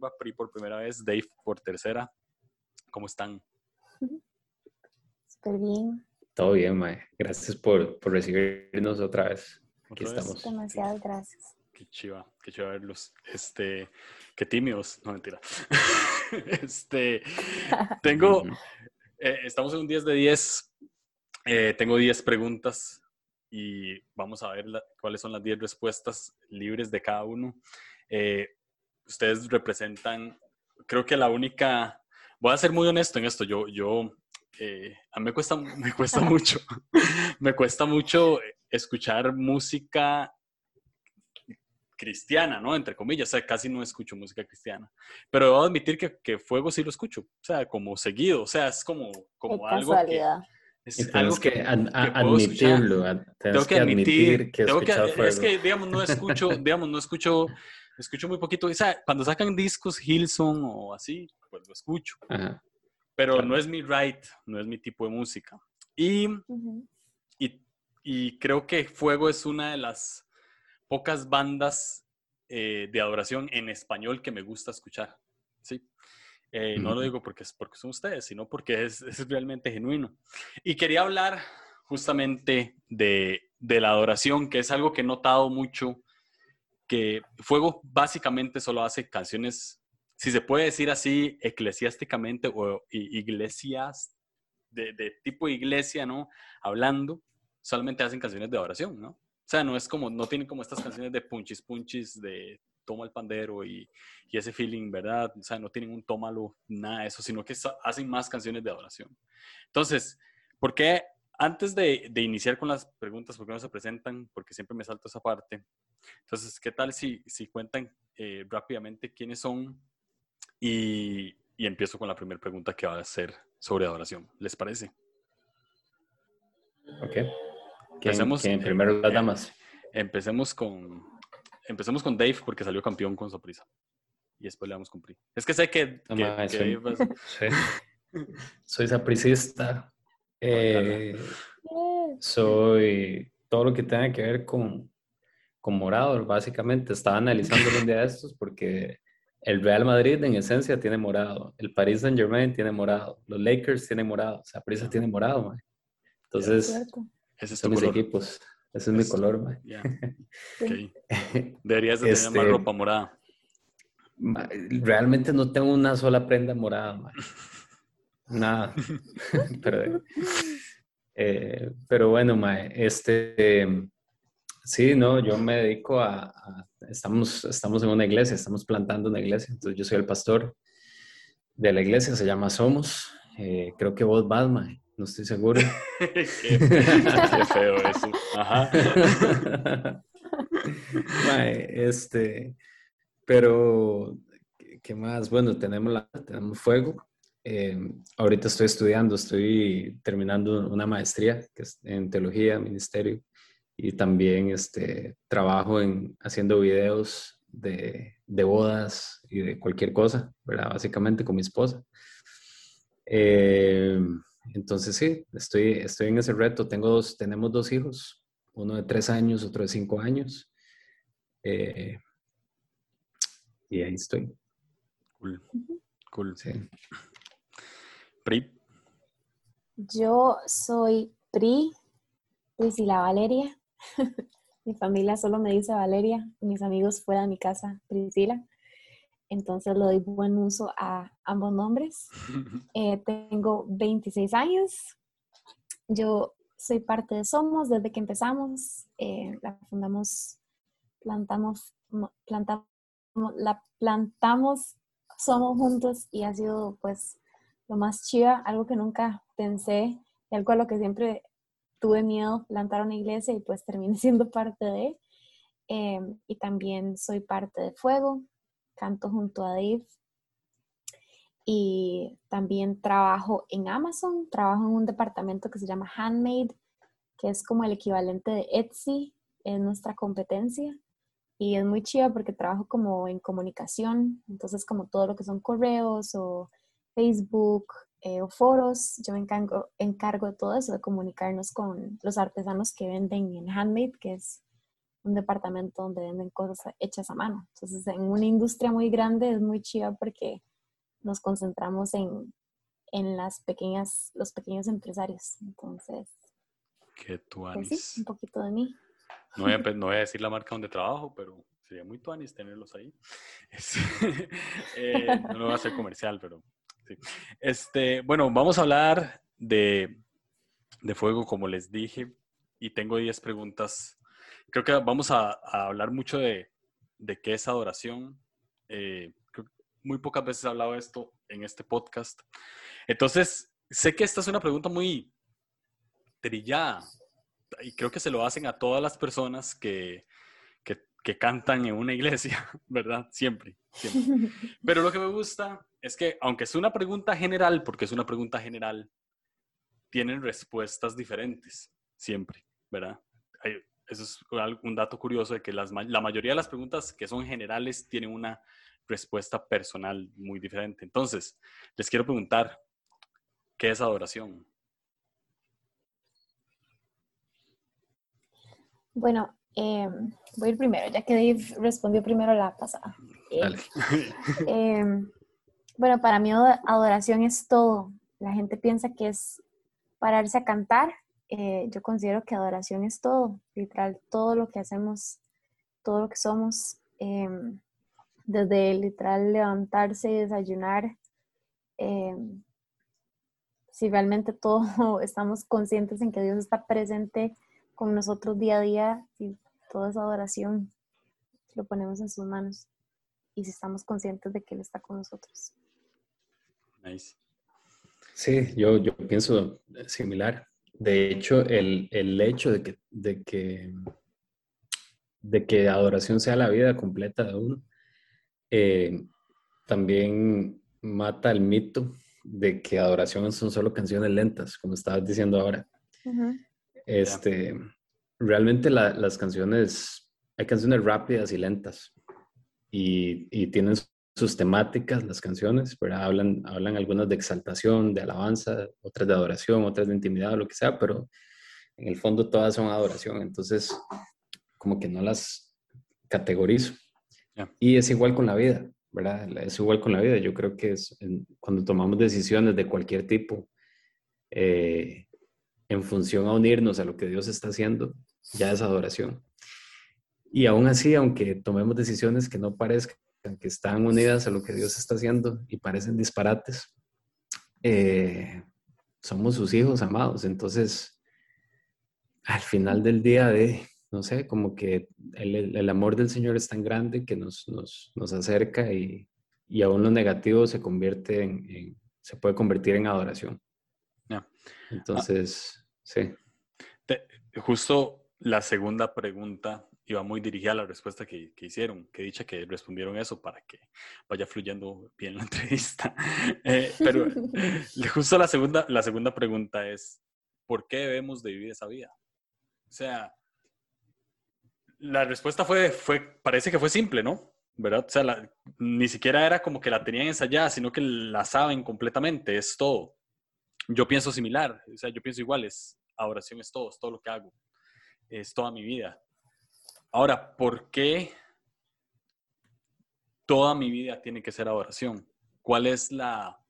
Curva, PRI por primera vez, Dave por tercera. ¿Cómo están? Súper bien. Todo bien, Mae. Gracias por, por recibirnos otra vez. Aquí ¿Otra vez? estamos. Demasiadas gracias. Qué chiva, qué chiva verlos. Este, qué tímidos, no mentira. este, tengo, eh, estamos en un 10 de 10. Eh, tengo 10 preguntas y vamos a ver la- cuáles son las 10 respuestas libres de cada uno. Eh, ustedes representan, creo que la única, voy a ser muy honesto en esto, yo, yo, eh, a mí me cuesta, me cuesta mucho, me cuesta mucho escuchar música cristiana, ¿no? Entre comillas, o sea, casi no escucho música cristiana. Pero debo admitir que, que Fuego sí lo escucho, o sea, como seguido, o sea, es como, como algo que... Es Y algo tienes que, ad- que admitirlo. ad- Tengo que que admitir, admitir que tengo que- escuchas es fuego. que, digamos, no escucho, digamos, no escucho, escucho muy poquito. O sea, cuando sacan discos Hillsong o así, pues lo escucho. Ajá. Pero Claro. no es mi right, no es mi tipo de música. Y, y, y creo que Fuego es una de las pocas bandas eh, de adoración en español que me gusta escuchar. Sí. Eh, no lo digo porque, es porque son ustedes, sino porque es, es realmente genuino. Y quería hablar justamente de, de la adoración, que es algo que he notado mucho, que Fuego básicamente solo hace canciones, si se puede decir así, eclesiásticamente o iglesias, de, tipo iglesia, ¿no? Hablando, solamente hacen canciones de adoración, ¿no? O sea, no es como, no tienen como estas canciones de punchis punchis, de toma el pandero y, y ese feeling, ¿verdad? O sea, no tienen un tómalo, nada de eso, sino que hacen más canciones de adoración. Entonces, ¿por qué antes de, de iniciar con las preguntas, por qué no se presentan? Porque siempre me salto esa parte. Entonces, ¿qué tal si, si cuentan eh, rápidamente quiénes son? Y, y empiezo con la primera pregunta que va a ser sobre adoración. ¿Les parece? Ok. ¿Quién, Empecemos, quién primero las damas? Empecemos con, empecemos con Dave porque salió campeón con sorpresa. Y después le damos con Pri. Es que sé que, que- que soy- Dave Sí. Soy sapricista. Eh, soy todo lo que tenga que ver con, con morado, básicamente. Estaba analizando un día de estos porque el Real Madrid en esencia tiene morado, el Paris Saint Germain tiene morado, los Lakers tienen morado, Saprissa Ya. tiene morado, mae. Entonces. Ese es son mis color. equipos. Ese es mi Es- color, Sí. ok. Deberías de tener más Este- ropa morada. Realmente no tengo una sola prenda morada. Nada. pero, eh, pero bueno, mae, este, sí, no, yo me dedico a, a- estamos, estamos en una iglesia, estamos plantando una iglesia, entonces yo soy el pastor de la iglesia, se llama Somos, eh, creo que vos vas, mae, no estoy seguro. qué, qué feo eso. Ajá. Mae, este, pero, ¿qué- ¿qué más? Bueno, tenemos, la, tenemos fuego. Eh, ahorita estoy estudiando, estoy terminando una maestría que es en teología, ministerio, y también este, trabajo en haciendo videos de, de bodas y de cualquier cosa, ¿verdad? Básicamente con mi esposa. Eh, entonces sí, estoy, estoy en ese reto. Tengo dos, tenemos dos hijos, uno de tres años, otro de cinco años. Eh, y ahí estoy. Cool. Cool. Sí. Pri. Yo soy Pri, Priscila Valeria. mi familia solo me dice Valeria, mis amigos fuera de mi casa, Priscila. Entonces le doy buen uso a ambos nombres. Eh, tengo 26 años. Yo soy parte de Somos desde que empezamos. Eh, la fundamos, plantamos, mo- plantamos, la plantamos, somos juntos y ha sido pues lo más chiva, algo que nunca pensé y algo a lo que siempre tuve miedo, plantar una iglesia y pues terminé siendo parte de. Eh, y también soy parte de Fuego, canto junto a Dave y también trabajo en Amazon, trabajo en un departamento que se llama Handmade, que es como el equivalente de Etsy, en nuestra competencia. Y es muy chiva porque trabajo como en comunicación, entonces como todo lo que son correos o Facebook eh, o foros, yo me encargo, encargo de todo eso, de comunicarnos con los artesanos que venden en Handmade, que es un departamento donde venden cosas hechas a mano. Entonces, en una industria muy grande es muy chiva porque nos concentramos en, en las pequeñas, los pequeños empresarios. Entonces, Qué pues sí, un poquito de mí. No voy, a, no voy a decir la marca donde trabajo, pero sería muy tuanis tenerlos ahí. eh, no lo voy a hacer comercial, pero sí. Este, bueno, vamos a hablar de, de fuego, como les dije, y tengo 10 preguntas. Creo que vamos a, a hablar mucho de, de, qué es adoración. Eh, muy pocas veces he hablado de esto en este podcast. Entonces, sé que esta es una pregunta muy trillada y creo que se lo hacen a todas las personas que, que, que cantan en una iglesia, ¿verdad? Siempre, siempre. Pero lo que me gusta es que, aunque es una pregunta general, porque es una pregunta general, tienen respuestas diferentes, siempre, ¿verdad? Eso es un dato curioso de que las, la mayoría de las preguntas que son generales tienen una respuesta personal muy diferente. Entonces, les quiero preguntar, ¿qué es adoración? Bueno, eh, voy a ir primero, ya que Dave respondió primero la pasada. Eh, eh, bueno, para mí adoración es todo. La gente piensa que es pararse a cantar. Eh, yo considero que adoración es todo, literal, todo lo que hacemos, todo lo que somos, em, desde literal levantarse y desayunar. Em, si realmente todo estamos conscientes en que Dios está presente con nosotros día a día y toda esa adoración lo ponemos en sus manos y si estamos conscientes de que Él está con nosotros. Nice. Sí, yo, yo pienso similar. De hecho, el, el hecho de que, de, que, de que adoración sea la vida completa de uno, eh, también mata el mito de que adoración son solo canciones lentas, como estabas diciendo ahora. Este, realmente las canciones, hay canciones rápidas y lentas y, y tienen sus temáticas, las canciones, pero hablan, hablan algunas de exaltación, de alabanza, otras de adoración, otras de intimidad, lo que sea, pero en el fondo todas son adoración, entonces como que no las categorizo. Y es igual con la vida, ¿verdad? Es igual con la vida. Yo creo que es cuando tomamos decisiones de cualquier tipo, eh, en función a unirnos a lo que Dios está haciendo, ya es adoración. Y aún así, aunque tomemos decisiones que no parezcan que están unidas a lo que Dios está haciendo y parecen disparates, eh, somos sus hijos amados. Entonces, al final del día de, no sé, como que el, el amor del Señor es tan grande que nos, nos, nos acerca y, y, aún lo negativo se convierte en, se puede convertir en adoración. Entonces, Sí. justo la segunda pregunta iba muy dirigida a la respuesta que, hicieron, que dicha que respondieron eso para que vaya fluyendo bien la entrevista. Eh, pero justo la segunda, la segunda pregunta es, ¿por qué debemos de vivir esa vida? O sea, la respuesta fue, fue parece que fue simple, ¿no? ¿Verdad? O sea, ni siquiera era como que la tenían ensayada, sino que la saben completamente, es todo. Yo pienso similar, o sea, yo pienso igual, es, adoración es todo, es todo lo que hago, es toda mi vida. Ahora, ¿por qué toda mi vida tiene que ser adoración? ¿Cuál es la,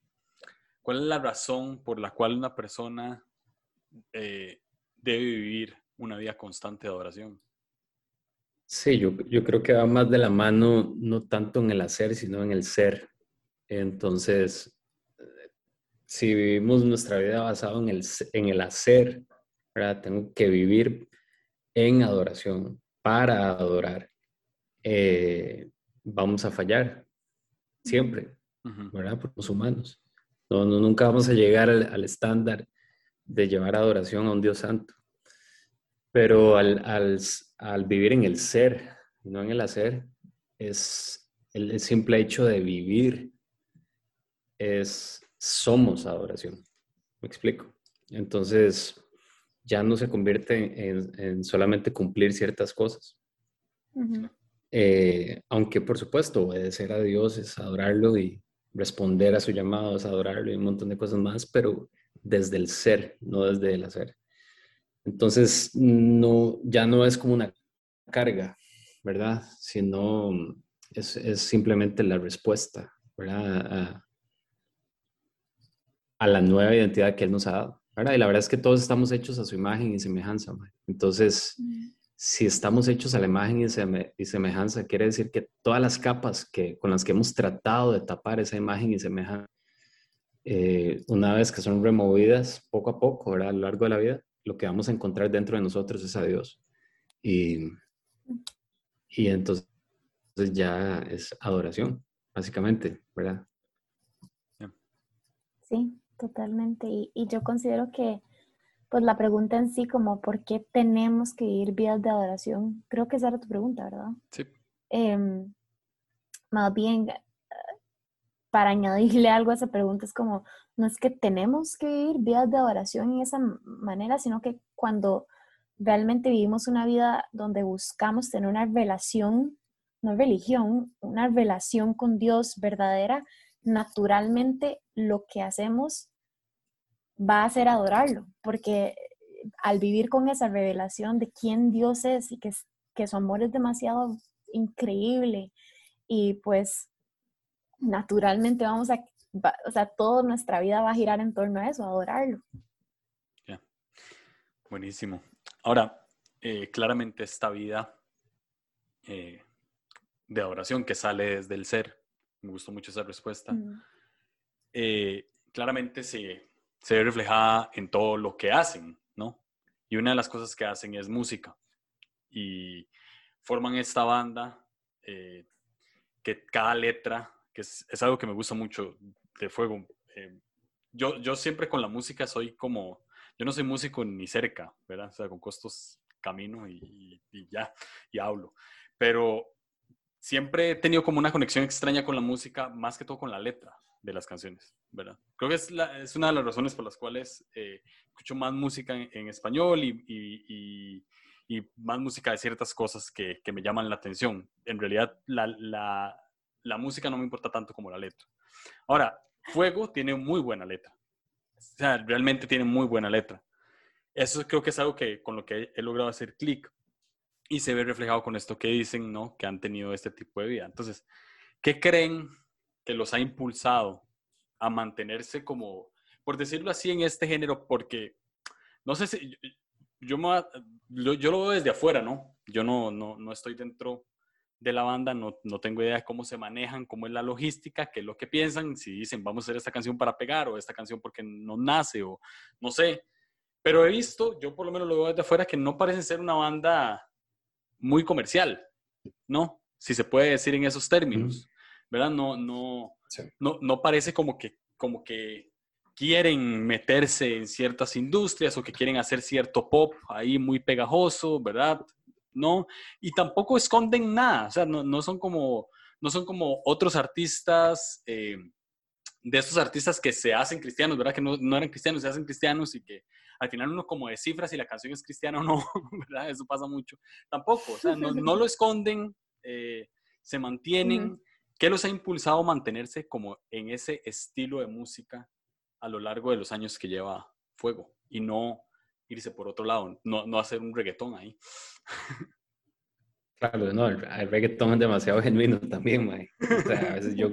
cuál es la razón por la cual una persona eh, debe vivir una vida constante de adoración? Sí, yo, yo creo que va más de la mano, no tanto en el hacer, sino en el ser. Entonces, si vivimos nuestra vida basada en el, en el hacer, tengo que vivir en adoración, para adorar. Eh, vamos a fallar, siempre, ¿verdad? Por los humanos. No, nunca vamos a llegar al, estándar de llevar adoración a un Dios santo. Pero al, al, vivir en el ser, no en el hacer, es el, el simple hecho de vivir, es, somos adoración. ¿Me explico? Entonces, ya no se convierte en, solamente cumplir ciertas cosas. Eh, aunque por supuesto obedecer a Dios es adorarlo y responder a su llamado es adorarlo y un montón de cosas más, pero desde el ser, no desde el hacer. Entonces, no, ya no es como una carga, ¿verdad? Sino es, es simplemente la respuesta, ¿verdad? A, la nueva identidad que Él nos ha dado, ¿verdad? Y la verdad es que todos estamos hechos a su imagen y semejanza, entonces... Si estamos hechos a la imagen y, semejanza, quiere decir que todas las capas que, con las que hemos tratado de tapar esa imagen y semejanza, eh, una vez que son removidas poco a poco, ¿verdad? a lo largo de la vida, lo que vamos a encontrar dentro de nosotros es a Dios. Y, y entonces ya es adoración, básicamente, ¿verdad? Sí, totalmente. Y, y, yo considero que, pues la pregunta en sí, como, ¿por qué tenemos que vivir vidas de adoración? Creo que esa era tu pregunta, ¿verdad? Sí. Em, más bien, para añadirle algo a esa pregunta, es como, no es que tenemos que vivir vidas de adoración en esa manera, sino que cuando realmente vivimos una vida donde buscamos tener una relación, no religión, una relación con Dios verdadera, naturalmente lo que hacemos va a ser adorarlo, porque al vivir con esa revelación de quién Dios es y que, que su amor es demasiado increíble y pues naturalmente vamos a, o sea, toda nuestra vida va a girar en torno a eso, a adorarlo. Ya, buenísimo. Ahora, eh, claramente esta vida eh, de adoración que sale desde el ser, me gustó mucho esa respuesta, eh, claramente se, se ve reflejada en todo lo que hacen, ¿no? Y una de las cosas que hacen es música. Y forman esta banda que cada letra que es, algo que me gusta mucho de fuego. Eh, yo, yo siempre con la música soy como, yo no soy músico ni cerca, ¿verdad? O sea, con costos camino y, ya, y hablo. Pero siempre he tenido como una conexión extraña con la música, más que todo con la letra de las canciones, ¿verdad? Creo que es, es una de las razones por las cuales eh, escucho más música en, español y, y, más música de ciertas cosas que, que, me llaman la atención. En realidad, la, la, la música no me importa tanto como la letra. Ahora, Fuego tiene muy buena letra. O sea, realmente tiene muy buena letra. Eso creo que es algo que con lo que he logrado hacer clic y se ve reflejado con esto que dicen, ¿no? Que han tenido este tipo de vida. Entonces, ¿qué creen los ha impulsado a mantenerse como, por decirlo así, en este género? Porque, no sé si, yo, yo, lo veo desde afuera, ¿no? Yo no, no, no estoy dentro de la banda, no, no, tengo idea de cómo se manejan, cómo es la logística, qué es lo que piensan, si dicen vamos a hacer esta canción para pegar o esta canción porque no nace o no sé. Pero he visto, yo por lo menos lo veo desde afuera, que no parece ser una banda muy comercial, ¿no? Si se puede decir en esos términos, ¿verdad? No, no, no, no parece como que, como que quieren meterse en ciertas industrias o que quieren hacer cierto pop ahí muy pegajoso, ¿verdad? ¿no? Y tampoco esconden nada, o sea, no, son, como, no son como otros artistas, eh, de esos artistas que se hacen cristianos, ¿verdad? Que no, eran cristianos, se hacen cristianos y que al final uno como descifra si la canción es cristiana o no, ¿verdad? Eso pasa mucho. Tampoco, o sea, no, lo esconden, eh, se mantienen. ¿Qué los ha impulsado a mantenerse como en ese estilo de música a lo largo de los años que lleva Fuego y no irse por otro lado, no, no hacer un reggaetón ahí. Claro, no, el, reggaetón es demasiado genuino también, mae. O sea, a veces yo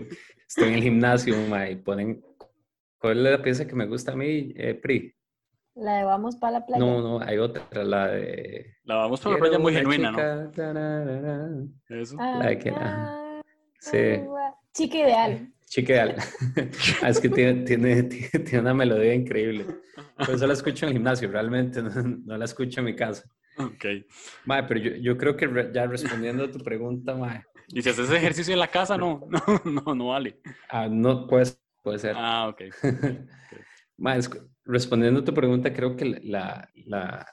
estoy en el gimnasio, mae, y ponen... ¿Cuál es la pieza que me gusta a mí, eh, Pri? La de Vamos para la playa. No, no, hay otra, la de... La Vamos para la playa muy genuina, ¿no? Eso. La de que... Ah, sí. Chica ideal. Chica ideal. Ah, es que tiene, tiene, tiene, una melodía increíble. Por eso la escucho en el gimnasio, realmente no, no la escucho en mi casa. Ok. Mae, pero yo, yo, creo que ya respondiendo a tu pregunta, mae. ¿Y si haces ejercicio en la casa? No, no, no, no vale. Ah, no, pues, puede ser. Ah, ok. mae, respondiendo a tu pregunta, creo que la, la,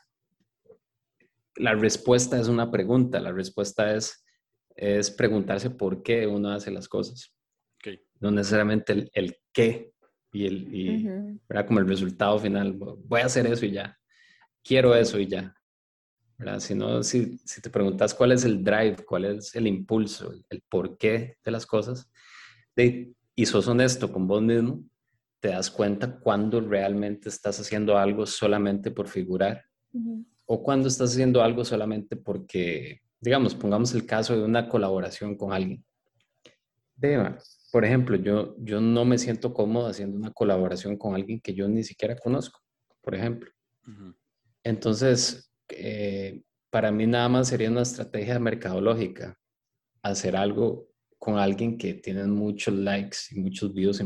la respuesta es una pregunta. La respuesta es, es preguntarse por qué uno hace las cosas. Okay. No necesariamente el, el qué y, el, y como el resultado final. Voy a hacer eso y ya. Quiero eso y ya. ¿verdad? Si, si, si, te preguntas cuál es el drive, cuál es el impulso, el, porqué de las cosas, y sos honesto con vos mismo, te das cuenta cuando realmente estás haciendo algo solamente por figurar o cuando estás haciendo algo solamente porque digamos, pongamos el caso de una colaboración con alguien. por ejemplo, yo, yo no me siento cómodo haciendo una colaboración con alguien que yo ni siquiera conozco, por ejemplo. Entonces, eh, para mí nada más sería una estrategia mercadológica hacer algo con alguien que tiene muchos likes y muchos views,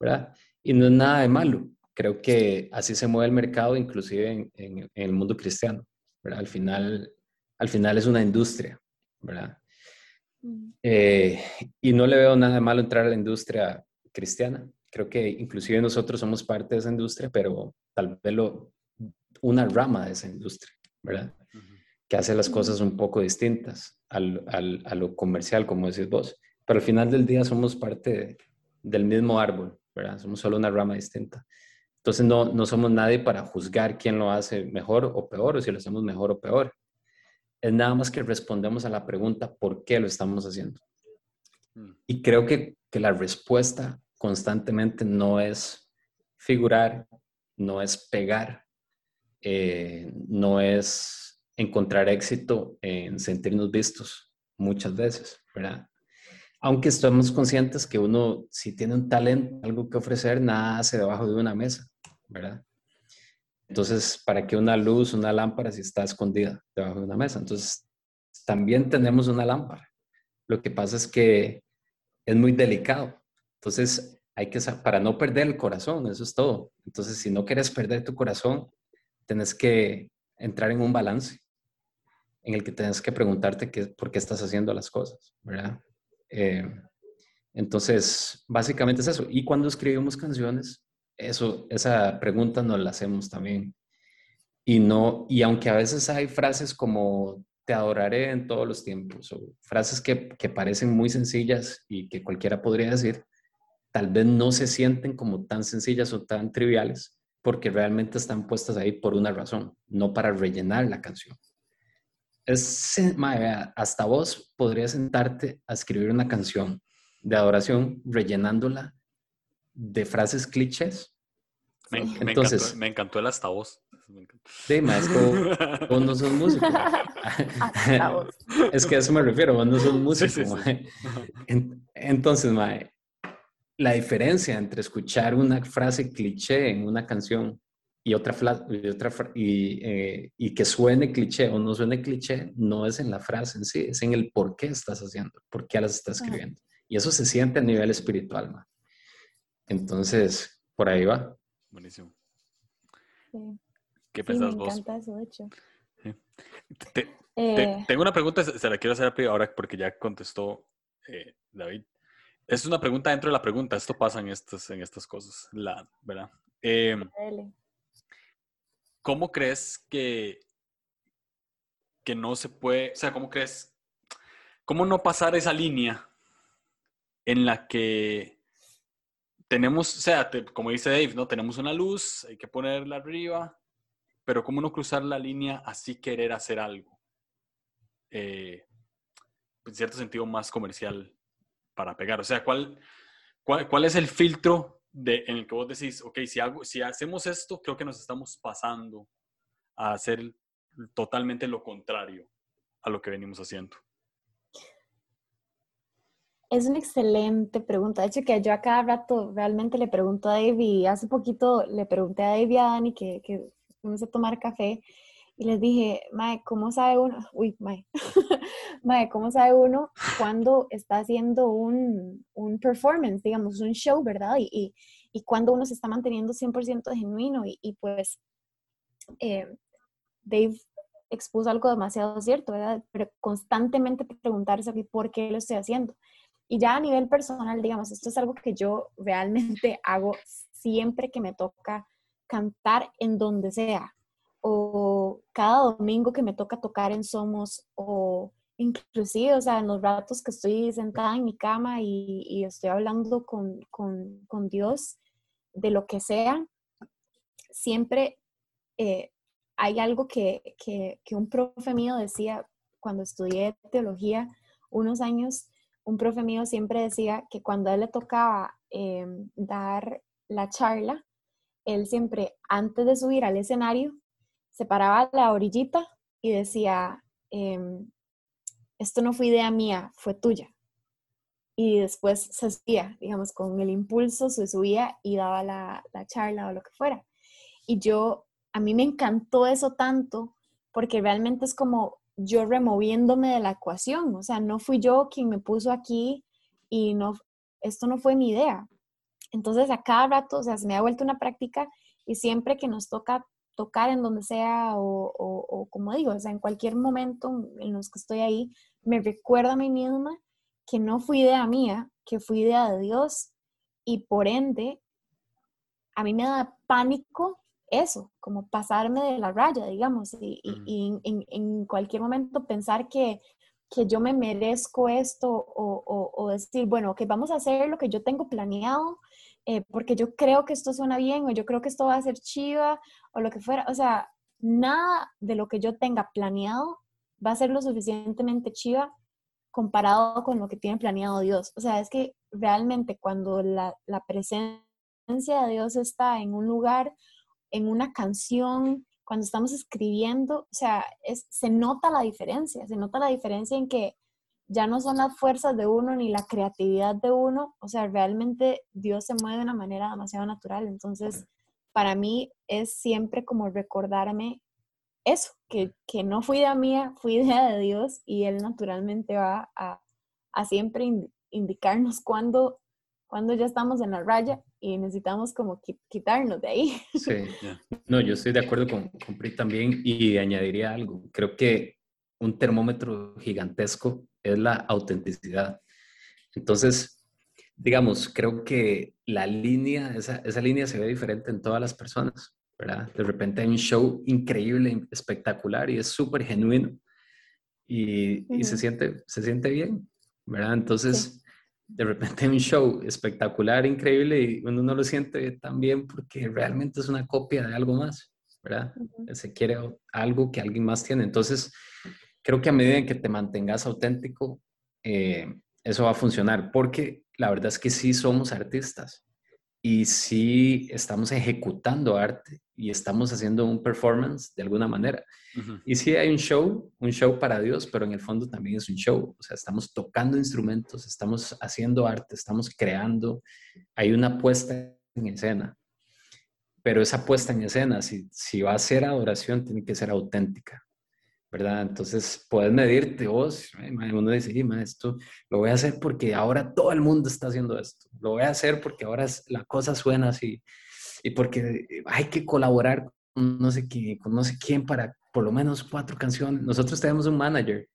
¿verdad? Y no es nada de malo. Creo que así se mueve el mercado, inclusive en, el mundo cristiano, ¿verdad? Al final, al final es una industria, ¿verdad? Mm. Eh, y no le veo nada de malo entrar a la industria cristiana. Creo que inclusive nosotros somos parte de esa industria, pero tal vez lo, una rama de esa industria, ¿verdad? Que hace las cosas un poco distintas al, al, a lo comercial, como decís vos. Pero al final del día somos parte del mismo árbol, ¿verdad? Somos solo una rama distinta. Entonces no, no somos nadie para juzgar quién lo hace mejor o peor, o si lo hacemos mejor o peor. Es nada más que respondemos a la pregunta, ¿por qué lo estamos haciendo? Mm. Y creo que, que la respuesta constantemente no es figurar, no es pegar, eh, no es encontrar éxito en sentirnos vistos muchas veces, ¿verdad? Aunque estamos conscientes que uno, si tiene un talento, algo que ofrecer, nada hace debajo de una mesa, ¿verdad? Entonces, ¿para qué una luz, una lámpara si está escondida debajo de una mesa? Entonces, también tenemos una lámpara. Lo que pasa es que es muy delicado. Entonces, hay que, para no perder el corazón, eso es todo. Entonces, si no quieres perder tu corazón, tienes que entrar en un balance en el que tienes que preguntarte qué, por qué estás haciendo las cosas, ¿verdad? Eh, entonces, básicamente es eso. Y cuando escribimos canciones, eso, esa pregunta nos la hacemos también. Y no, y aunque a veces hay frases como te adoraré en todos los tiempos, o frases que, que parecen muy sencillas y que cualquiera podría decir, tal vez no se sienten como tan sencillas o tan triviales, porque realmente están puestas ahí por una razón, no para rellenar la canción. Es, hasta vos podrías sentarte a escribir una canción de adoración rellenándola de frases clichés. Me, Entonces, me, encantó, el hasta vos. Sí, maestro, vos no sos músico. es que a eso me refiero, vos no sos músico. Entonces, mae, la diferencia entre escuchar una frase cliché en una canción y otra, y, otra y, eh, y, que suene cliché o no suene cliché, no es en la frase en sí, es en el por qué estás haciendo, por qué las estás escribiendo. Y eso se siente a nivel espiritual, man. Entonces, por ahí va. Buenísimo. ¿Qué pensás vos? Encanta eso, hecho. Eh. tengo una pregunta, se la quiero hacer ahora porque ya contestó eh, David. Es una pregunta dentro de la pregunta. Esto pasa en estas, en estas cosas, la, ¿verdad? Em, ¿Cómo crees que, que no se puede, o sea, cómo crees, cómo no pasar esa línea en la que tenemos, o sea, como dice Dave, ¿no? Tenemos una luz, hay que ponerla arriba, pero cómo no cruzar la línea así querer hacer algo. Eh, en cierto sentido más comercial para pegar? O sea, ¿cuál, cuál, es el filtro de, en el que vos decís, ok, si, hago, si hacemos esto, creo que nos estamos pasando a hacer totalmente lo contrario a lo que venimos haciendo? Es una excelente pregunta. De hecho, que yo a cada rato realmente le pregunto a Dave y hace poquito le pregunté a Dave y a Dani que, que fuimos a tomar café y les dije, Mae, ¿cómo sabe uno? Uy, Mae. mae, ¿cómo sabe uno cuando está haciendo un, un performance, digamos, un show, ¿verdad? Y, y, y cuando uno se está manteniendo 100% genuino y, y pues eh, Dave expuso algo demasiado cierto, ¿verdad? Pero constantemente preguntarse por qué lo estoy haciendo. Y ya a nivel personal, digamos, esto es algo que yo realmente hago siempre que me toca cantar en donde sea, o cada domingo que me toca tocar en Somos, o inclusive, o sea, en los ratos que estoy sentada en mi cama y, estoy hablando con, con, Dios de lo que sea, siempre eh, hay algo que, que, que, un profe mío decía cuando estudié teología unos años, un profe mío siempre decía que cuando a él le tocaba em, dar la charla, él siempre, antes de subir al escenario, se paraba la orillita y decía, em, esto no fue idea mía, fue tuya. Y después se subía, digamos, con el impulso se subía y daba la, la charla o lo que fuera. Y yo, a mí me encantó eso tanto porque realmente es como yo removiéndome de la ecuación, o sea, no fui yo quien me puso aquí y no, esto no fue mi idea. Entonces, a cada rato, o sea, se me ha vuelto una práctica y siempre que nos toca tocar en donde sea o, o, como digo, o sea, en cualquier momento en los que estoy ahí, me recuerdo a mí misma que no fue idea mía, que fue idea de Dios y por ende, a mí me da pánico eso, como pasarme de la raya, digamos, y, en, cualquier momento pensar que, yo me merezco esto o, decir, bueno, que vamos a hacer lo que yo tengo planeado, eh, porque yo creo que esto suena bien o yo creo que esto va a ser chiva o lo que fuera. O sea, nada de lo que yo tenga planeado va a ser lo suficientemente chiva comparado con lo que tiene planeado Dios. O sea, es que realmente cuando la, la presencia de Dios está en un lugar en una canción, cuando estamos escribiendo, o sea, es, se nota la diferencia, se nota la diferencia en que ya no son las fuerzas de uno ni la creatividad de uno, o sea, realmente Dios se mueve de una manera demasiado natural. Entonces, para mí es siempre como recordarme eso, que, no fui idea mía, fui idea de Dios y Él naturalmente va a, a siempre indicarnos cuándo cuando ya estamos en la raya y necesitamos como quitarnos de ahí. Sí, no, yo estoy de acuerdo con, con Pri también y añadiría algo. Creo que un termómetro gigantesco es la autenticidad. Entonces, digamos, creo que la línea, esa, esa línea se ve diferente en todas las personas, ¿verdad? De repente hay un show increíble, espectacular y es súper genuino y, y, se, siente, se siente bien, ¿verdad? Entonces de repente un show espectacular, increíble, y uno no lo siente tan bien porque realmente es una copia de algo más, ¿verdad? Se quiere algo que alguien más tiene. Entonces, creo que a medida en que te mantengas auténtico, eh, eso va a funcionar, porque la verdad es que sí somos artistas y sí estamos ejecutando arte y estamos haciendo un performance de alguna manera. Y sí hay un show, un show para Dios, pero en el fondo también es un show. O sea, estamos tocando instrumentos, estamos haciendo arte, estamos creando. Hay una puesta en escena. Pero esa puesta en escena, si, si va a ser adoración, tiene que ser auténtica. ¿Verdad? Entonces, puedes medirte vos, uno dice, esto lo voy a hacer porque ahora todo el mundo está haciendo esto, lo voy a hacer porque ahora la cosa suena así, y porque hay que colaborar con no sé quién, no sé quién para por lo menos cuatro canciones. Nosotros tenemos un manager,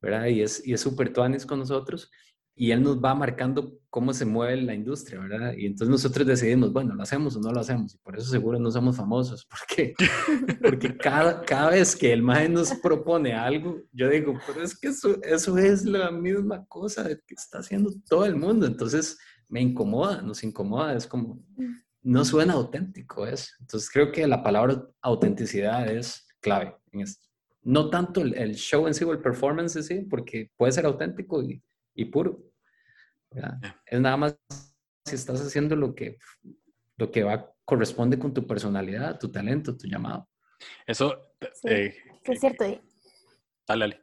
¿verdad? Y es y es súper tuanis con nosotros, y él nos va marcando cómo se mueve la industria, ¿verdad? Y entonces nosotros decidimos, bueno, lo hacemos o no lo hacemos, y por eso seguro no somos famosos, porque porque cada, cada vez que el MAE nos propone algo, yo digo, pero es que eso, eso es la misma cosa que está haciendo todo el mundo, entonces me incomoda, nos incomoda, es como, no suena auténtico eso. Entonces creo que la palabra autenticidad es clave en esto. No tanto el, el show en sí o el performance en sí, porque puede ser auténtico y y puro. Es nada más si estás haciendo lo que, lo que va, corresponde con tu personalidad, tu talento, tu llamado. Eso eh, es cierto. Dale, dale.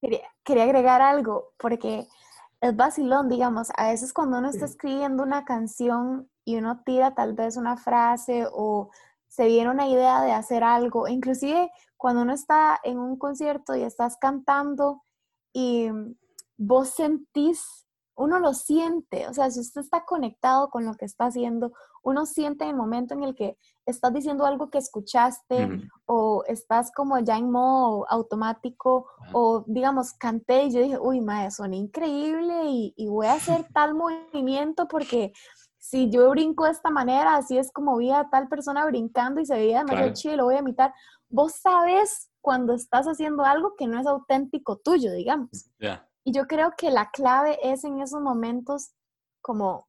Quería, quería, agregar algo, porque es vacilón, digamos, a veces cuando uno está escribiendo una canción y uno tira tal vez una frase o se viene una idea de hacer algo, inclusive cuando uno está en un concierto y estás cantando y vos sentís, uno lo siente, o sea, si usted está conectado con lo que está haciendo, uno siente en el momento en el que estás diciendo algo que escuchaste o estás como ya en modo automático o digamos, canté y yo dije, uy, madre, son increíble y, voy a hacer tal movimiento porque si yo brinco de esta manera, así es como vi a tal persona brincando y se veía demasiado chido y lo voy a imitar. Vos sabes cuando estás haciendo algo que no es auténtico tuyo, digamos. Y yo creo que la clave es en esos momentos como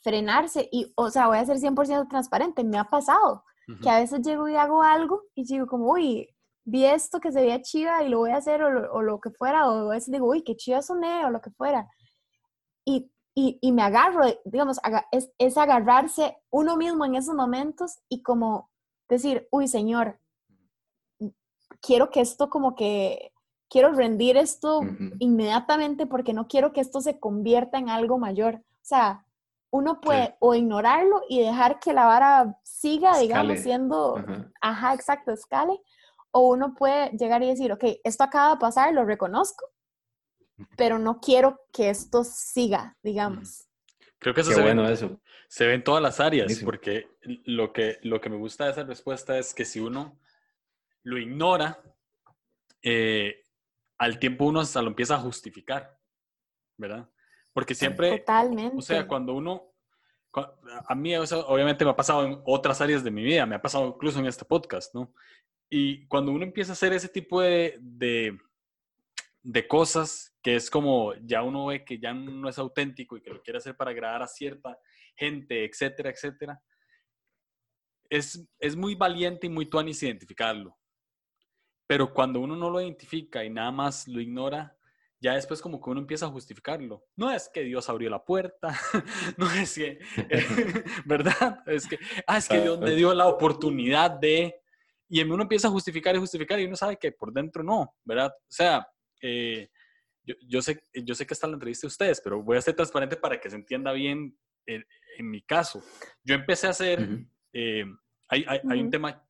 frenarse y, o sea, voy a ser 100% transparente, me ha pasado que a veces llego y hago algo y digo como, uy, vi esto que se veía chida y lo voy a hacer o lo, que fuera, o a veces digo, uy, qué chida soné o lo que fuera. Y, y, y me agarro, digamos, es, es agarrarse uno mismo en esos momentos y como decir, uy, señor, quiero que esto como que quiero rendir esto inmediatamente porque no quiero que esto se convierta en algo mayor. O sea, uno puede o ignorarlo y dejar que la vara siga, digamos, siendo, ajá. exacto, escale, o uno puede llegar y decir, ok, esto acaba de pasar, lo reconozco, pero no quiero que esto siga, digamos. Creo que eso, se, ve, eso. se ve en todas las áreas, porque lo que, lo que me gusta de esa respuesta es que si uno lo ignora, eh, al tiempo uno hasta lo empieza a justificar, ¿verdad? Porque siempre, Totalmente. o sea, cuando uno, a mí eso obviamente me ha pasado en otras áreas de mi vida, me ha pasado incluso en este podcast, ¿no? Y cuando uno empieza a hacer ese tipo de, de, de cosas que es como ya uno ve que ya no es auténtico y que lo quiere hacer para agradar a cierta gente, etcétera, etcétera, es, es muy valiente y muy tuanis identificarlo. Pero cuando uno no lo identifica y nada más lo ignora, ya después como que uno empieza a justificarlo. No es que Dios abrió la puerta, no es que, ¿verdad? Es que, ah, es que Dios me dio la oportunidad de... Y uno empieza a justificar y justificar y uno sabe que por dentro no, ¿verdad? O sea, eh, yo, sé, yo sé que está la entrevista de ustedes, pero voy a ser transparente para que se entienda bien en, mi caso. Yo empecé a hacer, eh, hay, hay, un tema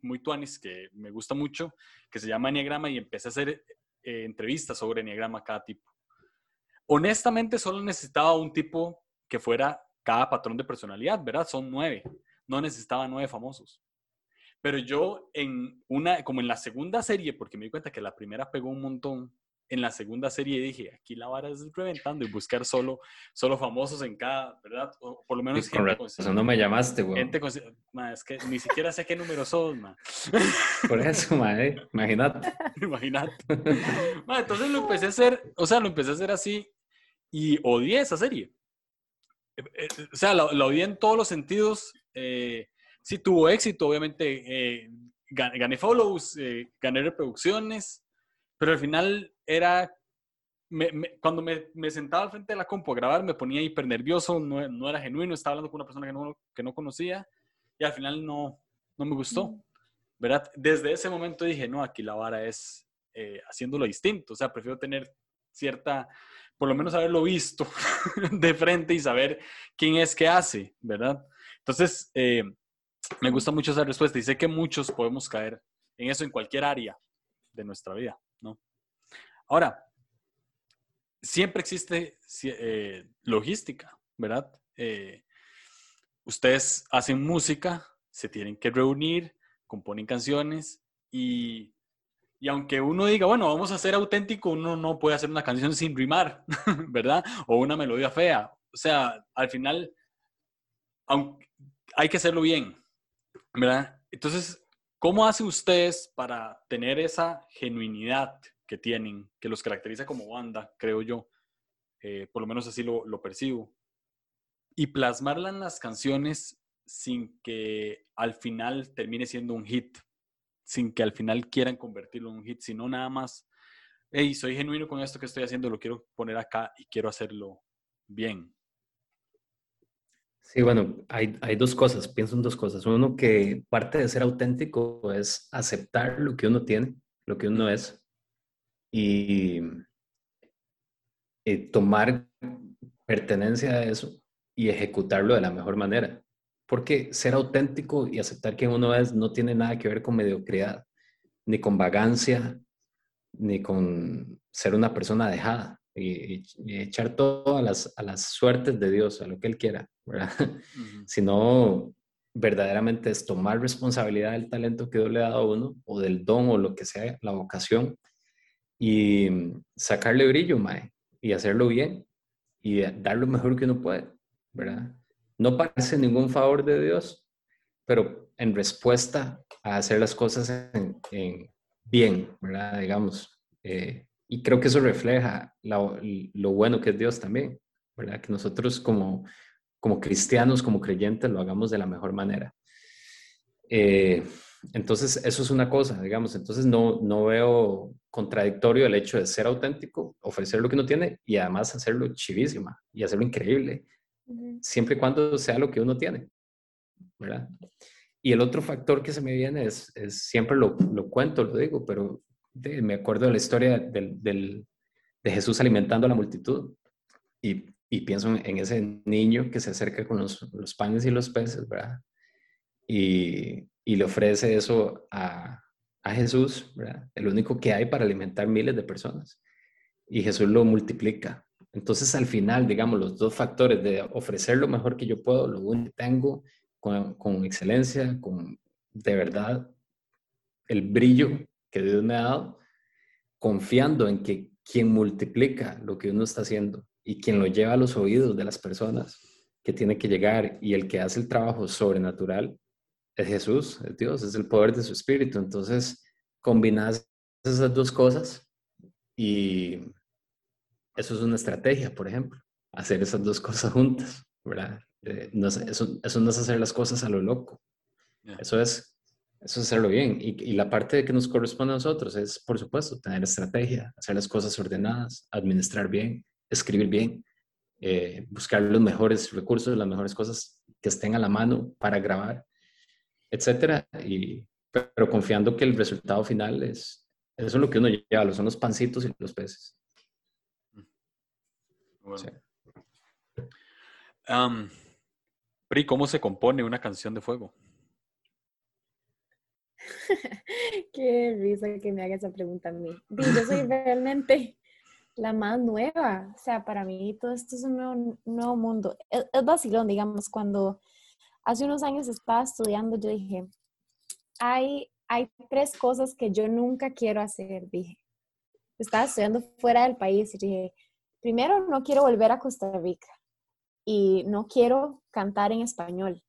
muy tuanis que me gusta mucho, que se llama Enneagrama, y empecé a hacer eh, entrevistas sobre Enneagrama cada tipo. Honestamente, solo necesitaba un tipo que fuera cada patrón de personalidad, ¿verdad? Son nueve. No necesitaba nueve famosos. Pero yo en una, como en la segunda serie, porque me di cuenta que la primera pegó un montón, en la segunda serie dije, aquí la vara es reventando y buscar solo, solo famosos en cada, ¿verdad? O por lo menos... Con no me llamaste, güey. Es que ni siquiera sé qué número sos, ma. Por eso, ma, eh, imagínate. imagínate. entonces lo empecé a hacer, o sea, lo empecé a hacer así y odié esa serie. Eh, eh, o sea, la, odié en todos los sentidos. sí tuvo éxito, obviamente. gané follows, gané reproducciones, pero al final era, cuando me, sentaba al frente de la compu a grabar, me ponía hiper nervioso, no, no, era genuino, estaba hablando con una persona que no, que no conocía y al final no, no me gustó. ¿verdad? Desde ese momento dije, no, aquí la vara es eh, haciéndolo distinto, o sea, prefiero tener cierta, por lo menos haberlo visto de frente y saber quién es que hace, ¿verdad? Entonces, eh, me gusta mucho esa respuesta y sé que muchos podemos caer en eso en cualquier área de nuestra vida. Ahora, siempre existe eh, logística, ¿verdad? Eh, ustedes hacen música, se tienen que reunir, componen canciones y, aunque uno diga, bueno, vamos a ser auténtico, uno no puede hacer una canción sin rimar, ¿verdad? O una melodía fea. O sea, al final, hay que hacerlo bien, ¿verdad? Entonces, ¿cómo hacen ustedes para tener esa genuinidad que tienen, que los caracteriza como banda, creo yo. Eh, por lo menos así lo, lo, percibo. Y plasmarla en las canciones sin que al final termine siendo un hit, sin que al final quieran convertirlo en un hit, sino nada más, hey, soy genuino con esto que estoy haciendo, lo quiero poner acá y quiero hacerlo bien. Sí, bueno, hay, hay, dos cosas, pienso en dos cosas. Uno, que parte de ser auténtico es aceptar lo que uno tiene, lo que uno es, y eh, tomar pertenencia a eso y ejecutarlo de la mejor manera. Porque ser auténtico y aceptar que uno es no tiene nada que ver con mediocridad, ni con vagancia, ni con ser una persona dejada y, echar todo a las, a las, suertes de Dios, a lo que Él quiera, ¿verdad? Sino verdaderamente es tomar responsabilidad del talento que Dios le ha dado a uno, o del don, o lo que sea, la vocación, y sacarle brillo, mae, y hacerlo bien y dar lo mejor que uno puede, ¿verdad? No parece ningún favor de Dios, pero en respuesta a hacer las cosas en, bien, ¿verdad? Digamos. Eh, y creo que eso refleja lo, bueno que es Dios también, ¿verdad? Que nosotros como, como cristianos, como creyentes, lo hagamos de la mejor manera. Eh, entonces, eso es una cosa, digamos. Entonces, no, no veo contradictorio el hecho de ser auténtico, ofrecer lo que uno tiene y además hacerlo chivísima y hacerlo increíble, siempre y cuando sea lo que uno tiene, ¿verdad? Y el otro factor que se me viene es, es siempre lo, lo, cuento, lo digo, pero me acuerdo de la historia del, del, de Jesús alimentando a la multitud y, y pienso en, ese niño que se acerca con los, los panes y los peces, ¿verdad? Y, y le ofrece eso a, a Jesús. El único que hay para alimentar miles de personas. Y Jesús lo multiplica. Entonces, al final, digamos, los dos factores de ofrecer lo mejor que yo puedo, lo único que tengo, con, con excelencia, con de verdad el brillo que Dios me ha dado, confiando en que quien multiplica lo que uno está haciendo y quien lo lleva a los oídos de las personas que tiene que llegar y el que hace el trabajo sobrenatural es Jesús, es Dios, es el poder de su espíritu. Entonces, combinas esas dos cosas y eso es una estrategia, por ejemplo, hacer esas dos cosas juntas, ¿verdad? Eh, no eso, eso, no es hacer las cosas a lo loco. Eso es eso es hacerlo bien. Y, y, la parte que nos corresponde a nosotros es, por supuesto, tener estrategia, hacer las cosas ordenadas, administrar bien, escribir bien, eh, buscar los mejores recursos, las mejores cosas que estén a la mano para grabar, etcétera. Y, pero confiando que el resultado final es, eso es lo que uno lleva, son los pancitos y los peces. Bueno. Pri, ¿cómo se compone una canción de fuego? Qué risa que me haga esa pregunta a mí. Yo soy realmente la más nueva. O sea, para mí todo esto es un nuevo, mundo. Es, es, vacilón, digamos, cuando hace unos años estaba estudiando, yo dije, hay, hay tres cosas que yo nunca quiero hacer, dije. Estaba estudiando fuera del país y dije, primero, no quiero volver a Costa Rica y no quiero cantar en español.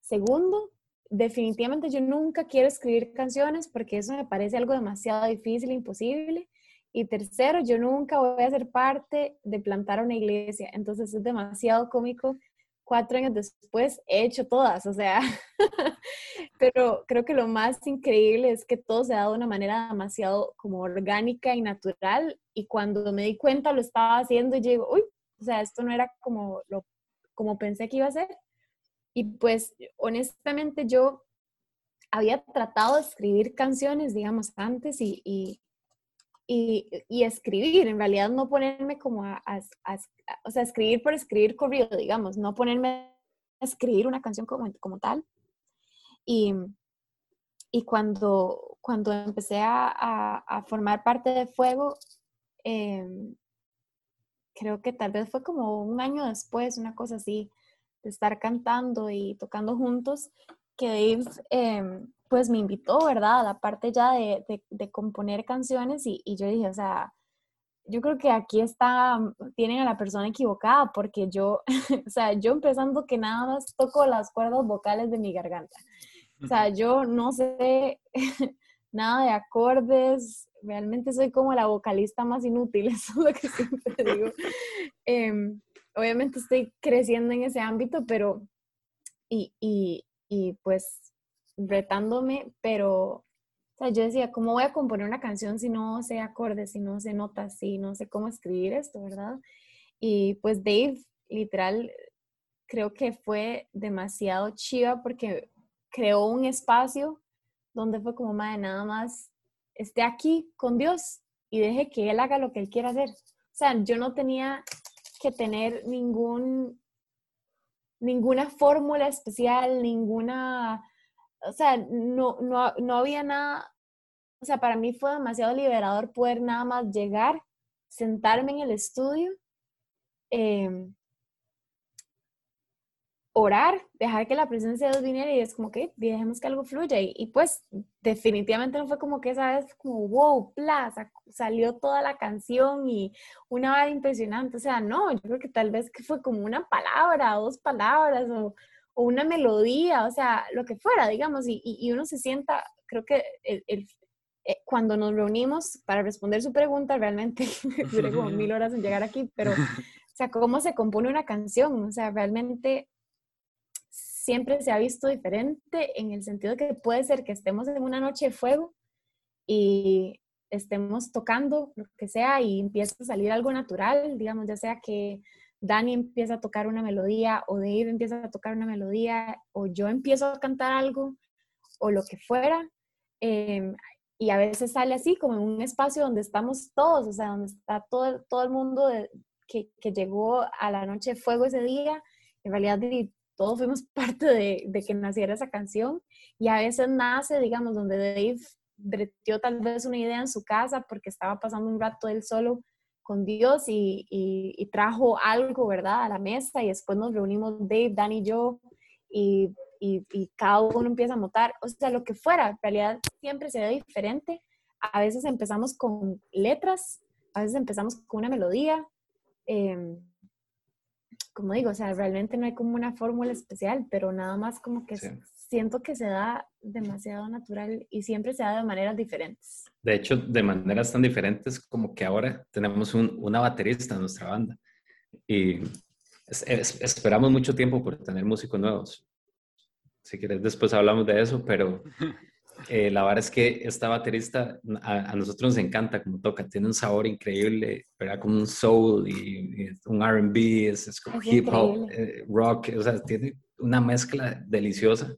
Segundo, definitivamente yo nunca quiero escribir canciones porque eso me parece algo demasiado difícil, imposible. Y tercero, yo nunca voy a ser parte de plantar una iglesia. Entonces es demasiado cómico. Cuatro años después he hecho todas, o sea, pero creo que lo más increíble es que todo se ha dado de una manera demasiado como orgánica y natural. Y cuando me di cuenta lo estaba haciendo y digo, uy, o sea, esto no era como, lo, como pensé que iba a ser. Y pues honestamente yo había tratado de escribir canciones, digamos, antes y, y, y, escribir, en realidad no ponerme como a, o sea, escribir por escribir corrido, digamos, no ponerme a escribir una canción como, como tal. Y, y cuando, cuando empecé a, a, formar parte de Fuego, em, creo que tal vez fue como un año después, una cosa así, de estar cantando y tocando juntos, que Dave em, pues me invitó, ¿verdad? A la parte ya de, de, componer canciones y, y, yo dije, o sea, yo creo que aquí está, tienen a la persona equivocada porque yo, o sea, yo empezando que nada más toco las cuerdas vocales de mi garganta. O sea, yo no sé nada de acordes, realmente soy como la vocalista más inútil, eso es lo que siempre digo. Eh, obviamente estoy creciendo en ese ámbito, pero, y, y, y pues retándome, pero yo decía, ¿cómo voy a componer una canción si no sé acordes, si no sé notas, si no sé cómo escribir esto, verdad? Y pues Dave, literal, creo que fue demasiado chiva porque creó un espacio donde fue como, madre, nada más esté aquí con Dios y deje que Él haga lo que Él quiera hacer. O sea, yo no tenía que tener ningún, ninguna fórmula especial, ninguna, o sea, no, no, no había nada, o sea, para mí fue demasiado liberador poder nada más llegar, sentarme en el estudio, eh, orar, dejar que la presencia de Dios viniera y es como que dejemos que algo fluya. Y, pues definitivamente no fue como que esa vez como, wow, plaza, salió toda la canción y una vez impresionante. O sea, no, yo creo que tal vez que fue como una palabra, dos palabras o, o una melodía, o sea, lo que fuera, digamos, y, y uno se sienta, creo que el, el, eh, cuando nos reunimos para responder su pregunta, realmente duré como mil horas en llegar aquí, pero, o sea, cómo se compone una canción, o sea, realmente siempre se ha visto diferente en el sentido que puede ser que estemos en una noche de fuego y estemos tocando lo que sea y empieza a salir algo natural, digamos, ya sea que Dani empieza a tocar una melodía o Dave empieza a tocar una melodía o yo empiezo a cantar algo o lo que fuera. Em, y a veces sale así, como en un espacio donde estamos todos, o sea, donde está todo, todo el mundo que, que, llegó a la noche de fuego ese día. En realidad, todos fuimos parte de, que naciera esa canción. Y a veces nace, digamos, donde Dave breteó tal vez una idea en su casa porque estaba pasando un rato él solo con Dios y, y, trajo algo, ¿verdad?, a la mesa y después nos reunimos Dave, Dan y yo y y, cada uno empieza a montar, o sea, lo que fuera, en realidad siempre se ve diferente. A veces empezamos con letras, a veces empezamos con una melodía. Em, como digo, o sea, realmente no hay como una fórmula especial, pero nada más como que siento que se da demasiado natural y siempre se da de maneras diferentes. De hecho, de maneras tan diferentes como que ahora tenemos un, una baterista en nuestra banda y esperamos mucho tiempo por tener músicos nuevos si quieres después hablamos de eso, pero eh, la verdad es que esta baterista a, nosotros nos encanta como toca, tiene un sabor increíble, ¿verdad? Como un soul y, un RB, es, como hip hop, eh, rock, o sea, tiene una mezcla deliciosa.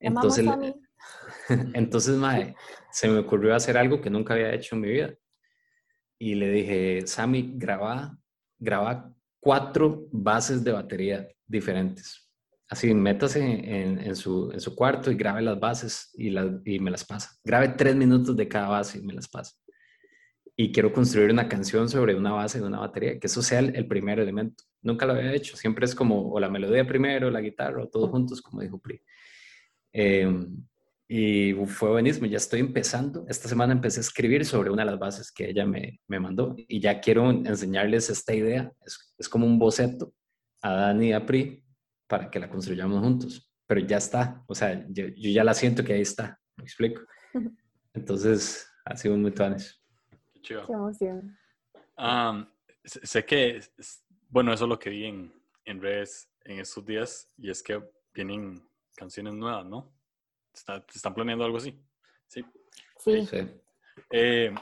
Entonces, entonces mae, se me ocurrió hacer algo que nunca había hecho en mi vida. Y le dije, Sammy, graba, graba cuatro bases de batería diferentes Así, métase en, su, en, su, cuarto y grabe las bases y, y me las pasa. Grabe tres minutos de cada base y me las pasa. Y quiero construir una canción sobre una base de una batería, que eso sea el, primer elemento. Nunca lo había hecho. Siempre es como o la melodía primero, la guitarra, o todos juntos, como dijo Pri. Em, y fue buenísimo. Ya estoy empezando. Esta semana empecé a escribir sobre una de las bases que ella me, me mandó. Y ya quiero enseñarles esta idea. Es, es como un boceto a Dani y a Pri para que la construyamos juntos. Pero ya está, o sea, yo, ya la siento que ahí está, me explico. Entonces, ha sido muy tuanes. Qué, Qué emoción. sé que, bueno, eso es lo que vi en, en redes en estos días y es que vienen canciones nuevas, ¿no? ¿Están planeando algo así? Sí. Sí. Eh,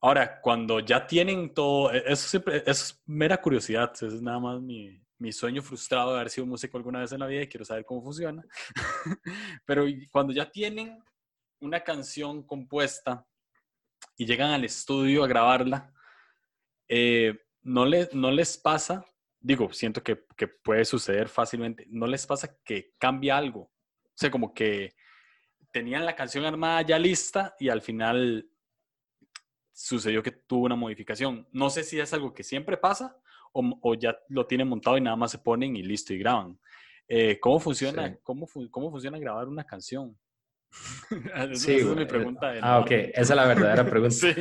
ahora, cuando ya tienen todo, e, eso siempre, eso es mera curiosidad, eso es nada más mi, mi sueño frustrado de haber sido músico alguna vez en la vida y quiero saber cómo funciona. Pero cuando ya tienen una canción compuesta y llegan al estudio a grabarla, eh, no, no les pasa, digo, siento que, que, puede suceder fácilmente, no les pasa que cambia algo. O sea, como que tenían la canción armada ya lista y al final sucedió que tuvo una modificación. No sé si es algo que siempre pasa o, ya lo tienen montado y nada más se ponen y listo y graban. Eh, ¿Cómo funciona? ¿cómo, ¿Cómo funciona grabar una canción? sí, esa es mi pregunta. ah, ok, esa es la verdadera pregunta. sí.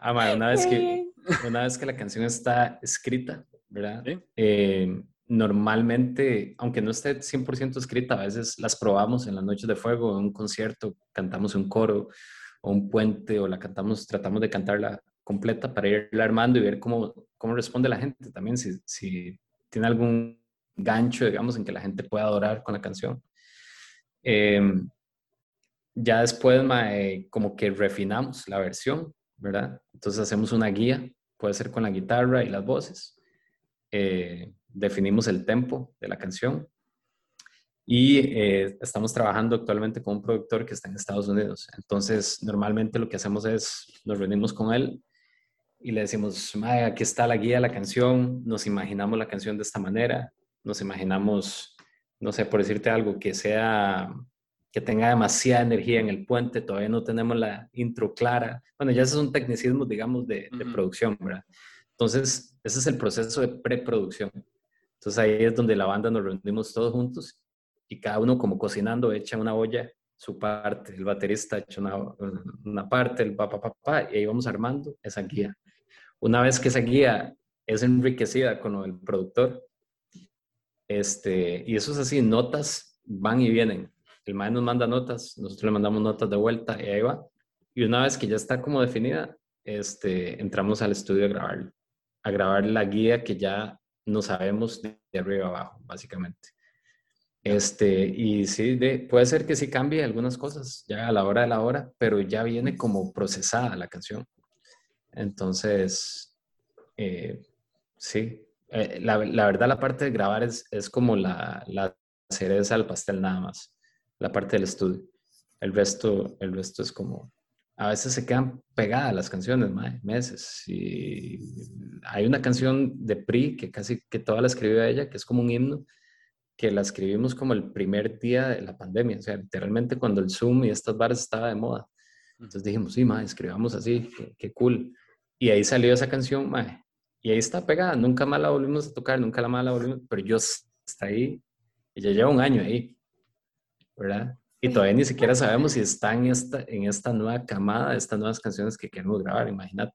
ah, una, vez que, una vez que la canción está escrita, ¿verdad? Eh, normalmente, aunque no esté 100% escrita, a veces las probamos en las noches de fuego, en un concierto, cantamos un coro o un puente o la cantamos, tratamos de cantarla completa para irla armando y ver cómo, cómo responde la gente también, si, si tiene algún gancho, digamos, en que la gente pueda adorar con la canción. Em, ya después, como que refinamos la versión, ¿verdad? Entonces hacemos una guía, puede ser con la guitarra y las voces. Eh, definimos el tempo de la canción y eh, estamos trabajando actualmente con un productor que está en Estados Unidos. Entonces, normalmente lo que hacemos es, nos reunimos con él y le decimos, aquí está la guía de la canción, nos imaginamos la canción de esta manera, nos imaginamos, no sé, por decirte algo, que sea, que tenga demasiada energía en el puente, todavía no tenemos la intro clara. Bueno, ya esos son tecnicismos, digamos, de, producción, ¿verdad? Entonces, ese es el proceso de preproducción. Entonces ahí es donde la banda nos reunimos todos juntos y cada uno como cocinando echa una olla su parte, el baterista echa una, una parte, el papá, papá, y ahí vamos armando esa guía. Una vez que esa guía es enriquecida con el productor, este, y eso es así, notas van y vienen. El maestro nos manda notas, nosotros le mandamos notas de vuelta y ahí va. Y una vez que ya está como definida, este, entramos al estudio a grabar, a grabar la guía que ya no sabemos de, arriba abajo, básicamente. Este, y sí, de, puede ser que sí cambie algunas cosas ya a la hora de la hora, pero ya viene como procesada la canción. Entonces, eh, sí, eh, la, verdad la parte de grabar es, es como la, la, cereza del pastel nada más, la parte del estudio. El resto, el resto es como, a veces se quedan pegadas las canciones, meses. Y hay una canción de Pri que casi que toda la escribió ella, que es como un himno, que la escribimos como el primer día de la pandemia, o sea, literalmente cuando el Zoom y estas bares estaba de moda. Entonces dijimos, sí, ma, escribamos así, qué, cool. Y ahí salió esa canción, ma, y ahí está pegada, nunca más la volvimos a tocar, nunca la más la volvimos, pero yo está ahí, y ya lleva un año ahí, ¿verdad? Y todavía ni siquiera sabemos si está en esta, en esta nueva camada, estas nuevas canciones que queremos grabar, imagínate.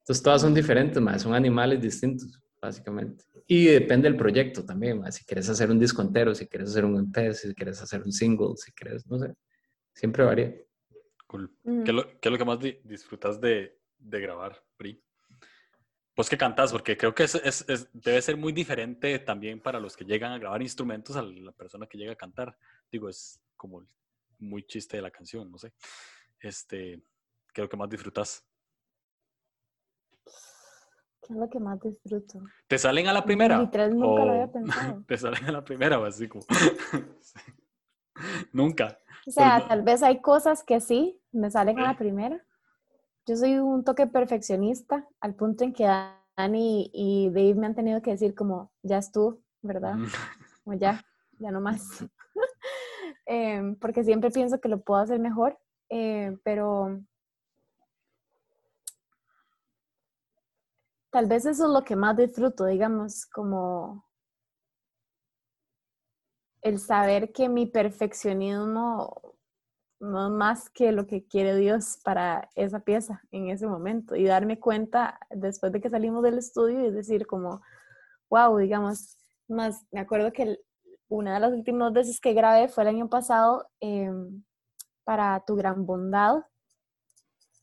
Entonces todas son diferentes, ma, son animales distintos, básicamente. Y depende del proyecto también, si quieres hacer un disco entero, si quieres hacer un EP, si quieres hacer un single, si quieres, no sé, siempre varía. Cool. ¿Qué, es lo, ¿Qué, es lo, que más disfrutas de, de, grabar, Pri? Pues que cantas, porque creo que es, es, debe ser muy diferente también para los que llegan a grabar instrumentos a la persona que llega a cantar. Digo, es como muy chiste de la canción, no sé. Este, ¿Qué es lo que más disfrutas? ¿Qué es lo que más disfruto? ¿Te salen a la primera? Literal, nunca lo había pensado. ¿Te salen a la primera o así como? Nunca. O sea, tal vez hay cosas que sí me salen a la primera. Yo soy un toque perfeccionista al punto en que Dani y Dave me han tenido que decir como, ya estuvo, ¿verdad? O ya, ya no más. Em, porque siempre pienso que lo puedo hacer mejor, eh, pero tal vez eso es lo que más disfruto, digamos, como el saber que mi perfeccionismo más que lo que quiere Dios para esa pieza en ese momento y darme cuenta después de que salimos del estudio y decir como, wow, digamos, más, me acuerdo que una de las últimas veces que grabé fue el año pasado em, para Tu Gran Bondad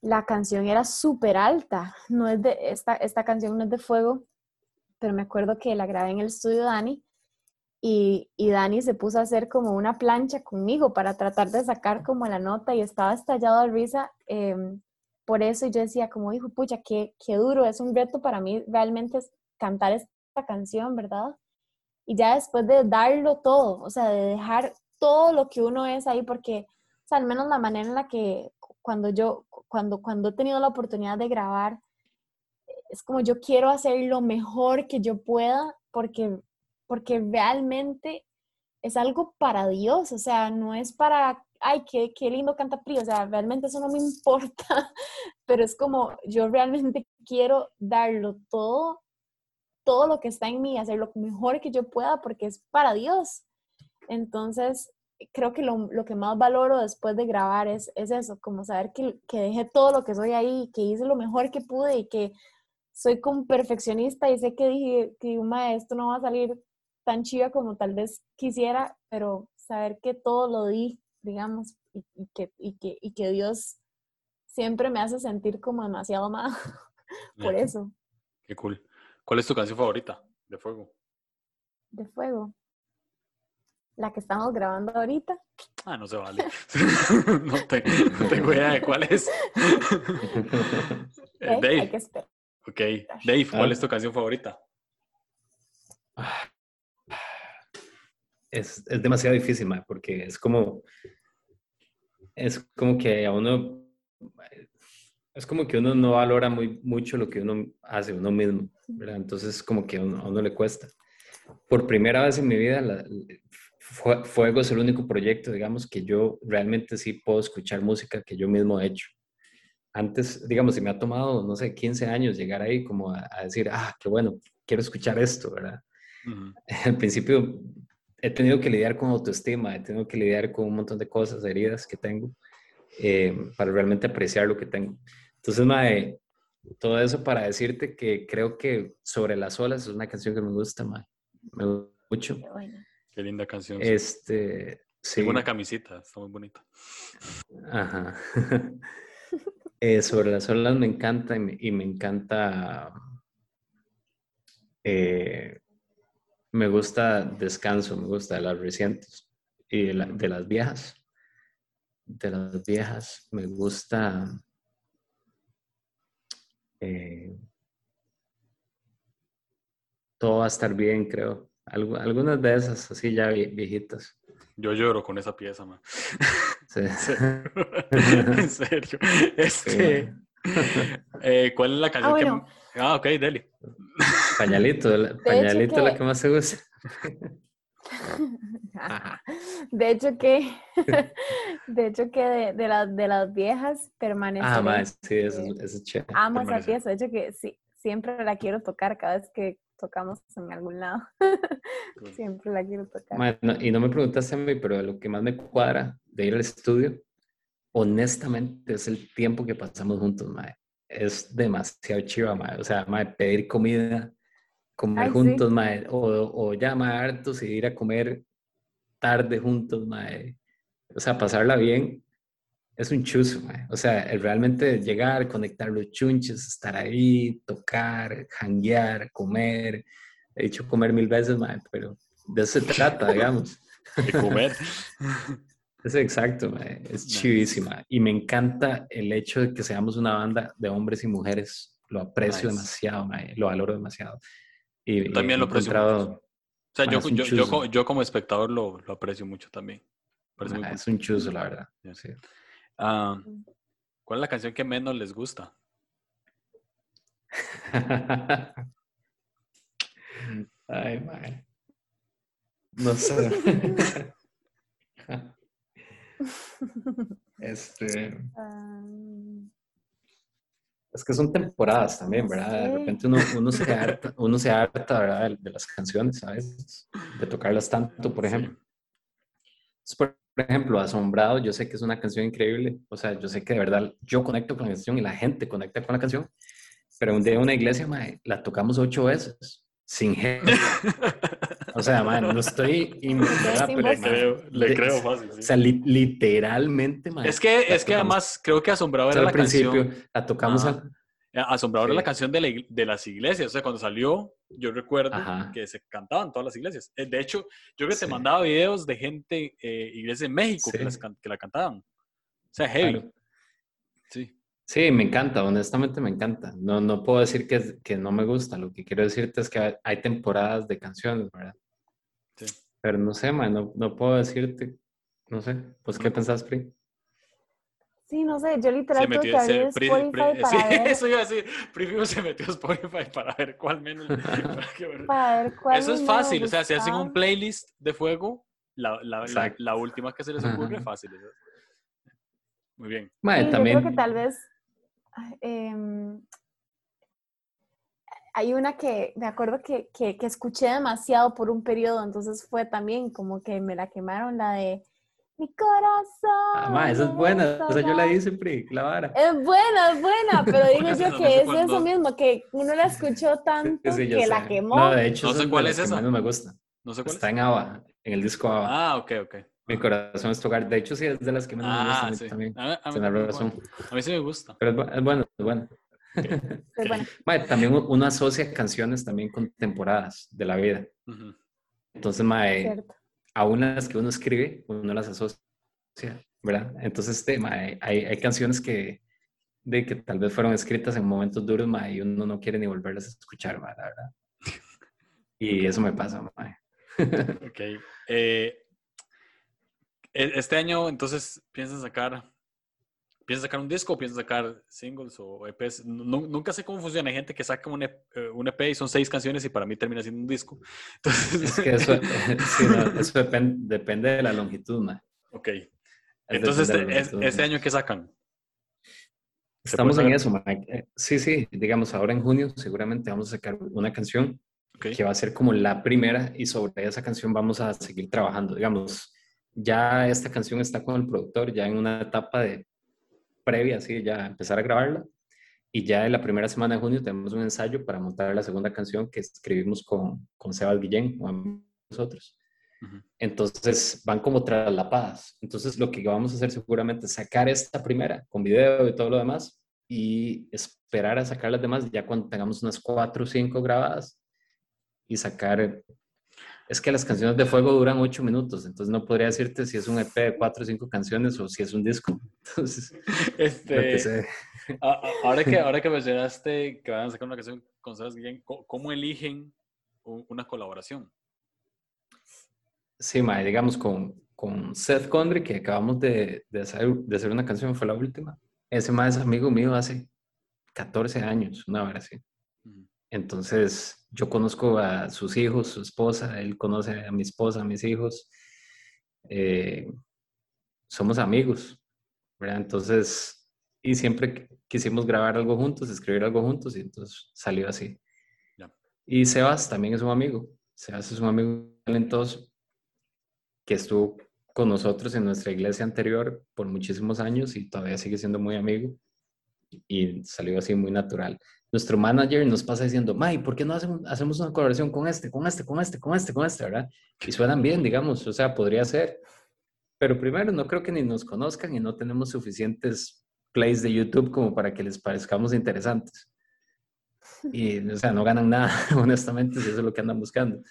la canción era súper alta. No es de, esta, esta canción no es de fuego, pero me acuerdo que la grabé en el estudio Dani y, y, Dani se puso a hacer como una plancha conmigo para tratar de sacar como la nota y estaba estallado de risa. Em, por eso yo decía como, hijo, pucha, qué, qué duro, es un reto para mí realmente cantar esta canción, ¿verdad? Y ya después de darlo todo, o sea, de dejar todo lo que uno es ahí, porque, o sea, al menos la manera en la que cuando yo, cuando, cuando he tenido la oportunidad de grabar, es como yo quiero hacer lo mejor que yo pueda porque, porque realmente es algo para Dios, o sea, no es para, ay, qué, qué lindo canta Pri, o sea, realmente eso no me importa, pero es como yo realmente quiero darlo todo, todo lo que está en mí, hacer lo mejor que yo pueda porque es para Dios. Entonces, creo que lo, lo, que más valoro después de grabar es, es eso, como saber que, que, dejé todo lo que soy ahí, que hice lo mejor que pude y que soy como perfeccionista y sé que dije que maestro no va a salir tan chiva como tal vez quisiera, pero saber que todo lo di, digamos, y, que, y, que, y que Dios siempre me hace sentir como demasiado más por eso. Qué cool. ¿Cuál es tu canción favorita de Fuego? De Fuego la que estamos grabando ahorita. Ah, no se vale. no, tengo idea de cuál es. Dave. Ok, Dave, ¿cuál es tu canción favorita? Es, es demasiado difícil, porque es como, es como que a uno, es como que uno no valora muy, mucho lo que uno hace uno mismo, ¿verdad? Entonces como que a uno, a uno le cuesta. Por primera vez en mi vida, la, Fuego es el único proyecto, digamos, que yo realmente sí puedo escuchar música que yo mismo he hecho. Antes, digamos, si me ha tomado, no sé, 15 años llegar ahí como a, decir, ah, qué bueno, quiero escuchar esto, ¿verdad? Al principio he tenido que lidiar con autoestima, he tenido que lidiar con un montón de cosas, heridas que tengo, eh, para realmente apreciar lo que tengo. Entonces, mae, todo eso para decirte que creo que Sobre las olas es una canción que me gusta, mae. Me gusta mucho. Qué linda canción. Este, sí. Tengo una camisita, está muy bonita. Ajá. Eh, sobre las olas me encanta y me, encanta. Eh, me gusta Descanso, me gusta de las recientes y de, las viejas. De las viejas me gusta. Eh, todo va a estar bien, creo algunas de esas, así ya viejitas. Yo lloro con esa pieza, man. Sí. en serio. Este, eh, ¿Cuál es la canción Ah, bueno. que... Ah, ok, Deli. Pañalito, la- pañalito que- la que más se usa. De hecho que, de hecho que de, de las, de las viejas permanece. Ah, mae, sí, eso, es- eso es chévere. Amo esa pieza, de hecho que sí, siempre la quiero tocar cada vez que tocamos en algún lado. siempre la quiero tocar. Mae, no- y no me preguntaste a mí, pero lo que más me cuadra de ir al estudio, honestamente, es el tiempo que pasamos juntos, mae. Es demasiado chiva, mae. O sea, mae, pedir comida, comer Ay, sí. juntos, mae, o, o ya, mae, hartos y ir a comer tarde juntos, mae. O sea, pasarla bien es un chuzo, mae. O sea, el realmente llegar, conectar los chunches, estar ahí, tocar, janguear, comer. He dicho comer mil veces, mae, pero de eso se trata, digamos. De comer. Es exacto, mae, es chivísima. Y me encanta el hecho de que seamos una banda de hombres y mujeres. Lo aprecio Nice. demasiado, mae, lo valoro demasiado. Y, también y lo aprecio O sea, yo, como espectador lo, lo aprecio mucho también. Parece muy mae, cool. es un chuzo, la verdad. Sí. Ah, ¿Cuál es la canción que menos les gusta? Ay, mae. No sé. este. Ah, Es que son temporadas también, No ¿verdad? De repente uno, uno se harta, uno se harta, ¿verdad? De, de las canciones, ¿sabes? De tocarlas tanto, por ejemplo. Entonces, Por ejemplo, Asombrado, yo sé que es una canción increíble. O sea, yo sé que de verdad yo conecto con la canción y la gente conecta con la canción. Pero un día en una iglesia, mae, la tocamos ocho veces, sin gente. O sea, mae, no estoy... in- ¿verdad? sin Pero. Le creo, le creo fácil. sí. O sea, li- literalmente, mae, Es que, es que además creo que Asombrado era al la principio, canción. la tocamos al- Asombrado era la canción de, la ig- de las iglesias. O sea, cuando salió, yo recuerdo Ajá. que se cantaban todas las iglesias. Eh, De hecho, yo creo que te mandaba videos de gente, eh, iglesias en México, que, Sí. las can- que la cantaban. O sea, heavy. Claro. Sí. Sí, me encanta, honestamente me encanta. No, no puedo decir que, que no me gusta, lo que quiero decirte es que hay- hay temporadas de canciones, ¿verdad? Pero no sé, man, no, no puedo decirte, no sé, pues ¿qué pensás, Pri? Sí, no sé, yo literal tuve que abrir Spotify Pri- para sí, ver, eso iba a decir. Primero se metió a Spotify para ver cuál menos. para que ver- para ver cuál Eso es fácil, o sea, si hacen un playlist de fuego, la, la, la, la última que se les ocurre, Ajá. fácil. Muy bien. Mae, Sí, yo también, creo que tal vez em, hay una que me acuerdo que, que, que escuché demasiado por un periodo, entonces fue también como que me la quemaron la de mi corazón. ah, mae, esa es buena, o sea, yo la hice, Pri, la vara. Es buena, es buena, pero digo yo? No que es cuál, eso mismo, que uno la escuchó tanto Sí, que la sé. quemó. No, de hecho, No sé cuál es esa. menos me gusta. No sé cuál Está es. en ABBA, en el disco ABBA. Ah, ok, ok. Mi corazón es tu hogar. De hecho, sí, es de las que menos me gustan Ah, a mí sí. también. A, mí- a mí Tienes también, razón. bueno. A mí sí me gusta. Pero es, bu- es bueno, es bueno. Mae, también uno asocia canciones también con temporadas de la vida. Ujú. Entonces, mae, aún las que uno escribe, uno las asocia, ¿verdad? Entonces, este, mae, hay, hay canciones que, de que tal vez fueron escritas en momentos duros, mae, y uno no quiere ni volverlas a escuchar, mae, la verdad. Y eso me pasa, mae. Ok. Eh, e- este año, entonces, ¿piensas sacar, ¿piensas sacar un disco o piensas sacar singles o EPs? Nu- nunca sé cómo funciona. Hay gente que saca un EP, eh, un EP y son seis canciones y para mí termina siendo un disco. Entonces, Es que eso, sí, no, eso depen- depende de la longitud, mae. ok. Es Entonces, este, es- longitud, este año, ¿qué sacan? ¿Se Estamos en eso, Mike. Eh, Sí, sí, digamos, ahora en junio seguramente vamos a sacar una canción Ok. que va a ser como la primera y sobre esa canción vamos a seguir trabajando. Digamos, ya esta canción está con el productor, ya en una etapa de previa, así, ya empezar a grabarla. Y ya en la primera semana de junio tenemos un ensayo para montar la segunda canción que escribimos con, con Sebas Guillén, con nosotros. Entonces van como traslapadas. Entonces lo que vamos a hacer seguramente es sacar esta primera con video y todo lo demás y esperar a sacar las demás ya cuando tengamos unas cuatro o cinco grabadas y sacar... Es que las canciones de fuego duran ocho minutos, entonces no podría decirte si es un EP de cuatro o cinco canciones o si es un disco. Entonces, que Este, a- ahora, que, ahora que mencionaste que van a sacar una canción con Sebas Guillén, ¿cómo, eligen una colaboración? Sí, mae, digamos, con, con Seth Condry, que acabamos de, de, hacer, de hacer una canción, fue la última. Ese más es amigo mío hace 14 años, una vez así. Entonces, yo conozco a sus hijos, su esposa, él conoce a mi esposa, a mis hijos. Eh, somos amigos, ¿verdad? Entonces, y siempre quisimos grabar algo juntos, escribir algo juntos, y entonces salió así. Y Sebas también es un amigo. Sebas es un amigo talentoso que estuvo con nosotros en nuestra iglesia anterior por muchísimos años y todavía sigue siendo muy amigo y salió así muy natural. Nuestro manager nos pasa diciendo, May, ¿por qué no hacemos, hacemos una colaboración con este, con este, con este, con este, con este, verdad? Y suenan bien, digamos, o sea, podría ser. Pero primero, no creo que ni nos conozcan y no tenemos suficientes plays de YouTube como para que les parezcamos interesantes. Y, o sea, no ganan nada, honestamente, si eso es lo que andan buscando.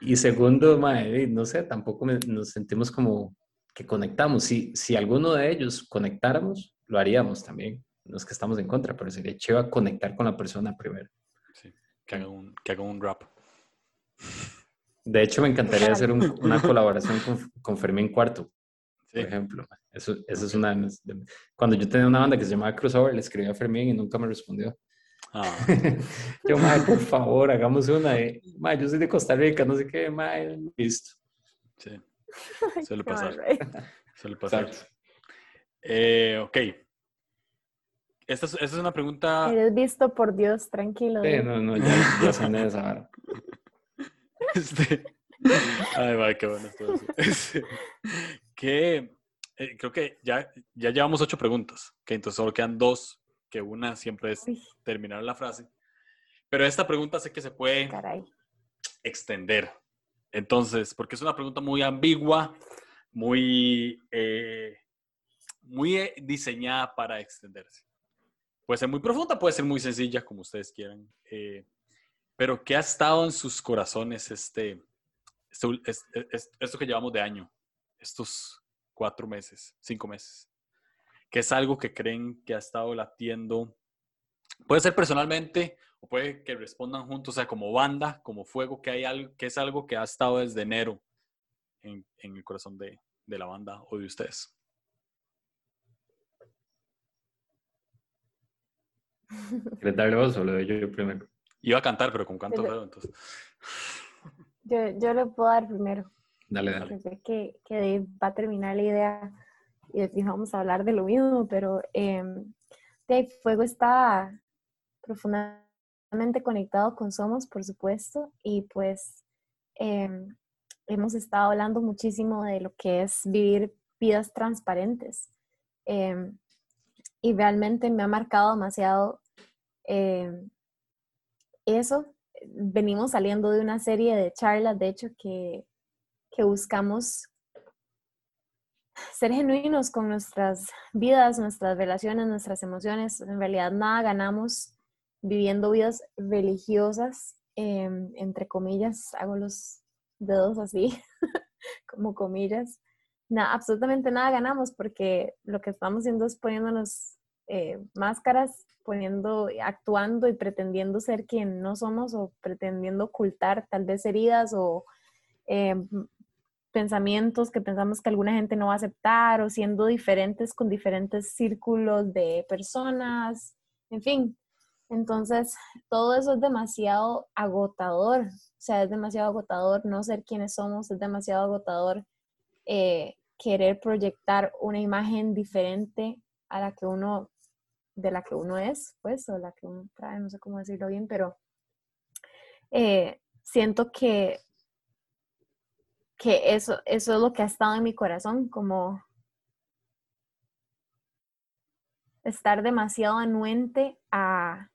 Y segundo, mae, no sé, tampoco nos sentimos como que conectamos. Si, si alguno de ellos conectáramos, lo haríamos también. No es que estamos en contra, pero sería chévere conectar con la persona primero. Sí, que haga un, que haga un rap. De hecho, me encantaría hacer una colaboración con, con, Fermín Cuarto, por ejemplo. Eso, eso es una... Cuando yo tenía una banda que se llamaba Crossover, le escribí a Fermín y nunca me respondió. Ah. yo, mae, por favor, hagamos una. De, mae, yo soy de Costa Rica, no sé qué, mae, listo. Sí, suele pasar. Suele pasar. Eh, ok. Esta es, esta es, una pregunta. Eres visto por Dios, tranquilo. Sí, no, no, ya, ya se de esa Este. Ay, va, qué bueno esto. Este, que eh, creo que ya, ya llevamos ocho preguntas. Que entonces solo quedan dos que una siempre es terminar la frase. Pero esta pregunta sé que se puede extender. Entonces, porque es una pregunta muy ambigua, muy, eh, muy eh, diseñada para extenderse. Puede ser muy profunda, puede ser muy sencilla, como ustedes quieran. Eh, pero ¿qué ha estado en sus corazones este, esto que llevamos de año? Estos cuatro meses, cinco meses que es algo que creen que ha estado latiendo. Puede ser personalmente o puede que respondan juntos, o sea, como banda, como fuego, que, hay algo, que es algo que ha estado desde enero en, el corazón de, la banda o de ustedes. ¿Quieres darle vos o lo doy yo primero? Iba a cantar, pero con canto entonces. Yo, yo le puedo dar primero. Dale, dale. que, que va a terminar la idea y vamos a hablar de lo mismo, pero eh, Fuego está profundamente conectado con Somos, por supuesto, y pues em, hemos estado hablando muchísimo de lo que es vivir vidas transparentes. Em, y realmente me ha marcado demasiado eso. Venimos saliendo de una serie de charlas, de hecho, que, que buscamos ser genuinos con nuestras vidas, nuestras relaciones, nuestras emociones. En realidad nada ganamos viviendo vidas religiosas, em, entre comillas, hago los dedos así, como comillas. Nada, absolutamente nada ganamos porque lo que estamos haciendo es poniéndonos eh, máscaras, poniendo, actuando y pretendiendo ser quien no somos o pretendiendo ocultar tal vez heridas o em, pensamientos que pensamos que alguna gente no va a aceptar o siendo diferentes con diferentes círculos de personas, en fin. Entonces, todo eso es demasiado agotador, o sea, es demasiado agotador no ser quienes somos, es demasiado agotador eh, querer proyectar una imagen diferente a la que uno, de la que uno es, pues, o la que uno trae, no sé cómo decirlo bien, pero eh, siento que que eso, eso es lo que ha estado en mi corazón, como estar demasiado anuente a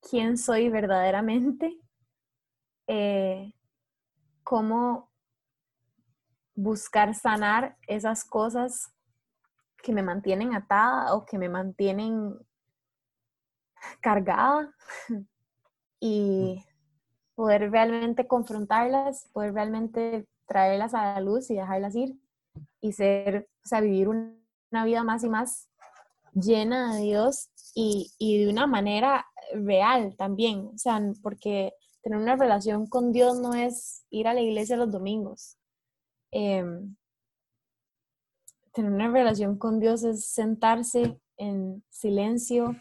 quién soy verdaderamente, eh, cómo buscar sanar esas cosas que me mantienen atada o que me mantienen cargada y poder realmente confrontarlas, poder realmente traerlas a la luz y dejarlas ir y ser, o sea, vivir una vida más y más llena de Dios y, y, de una manera real también, o sea, porque tener una relación con Dios no es ir a la iglesia los domingos, em, tener una relación con Dios es sentarse en silencio,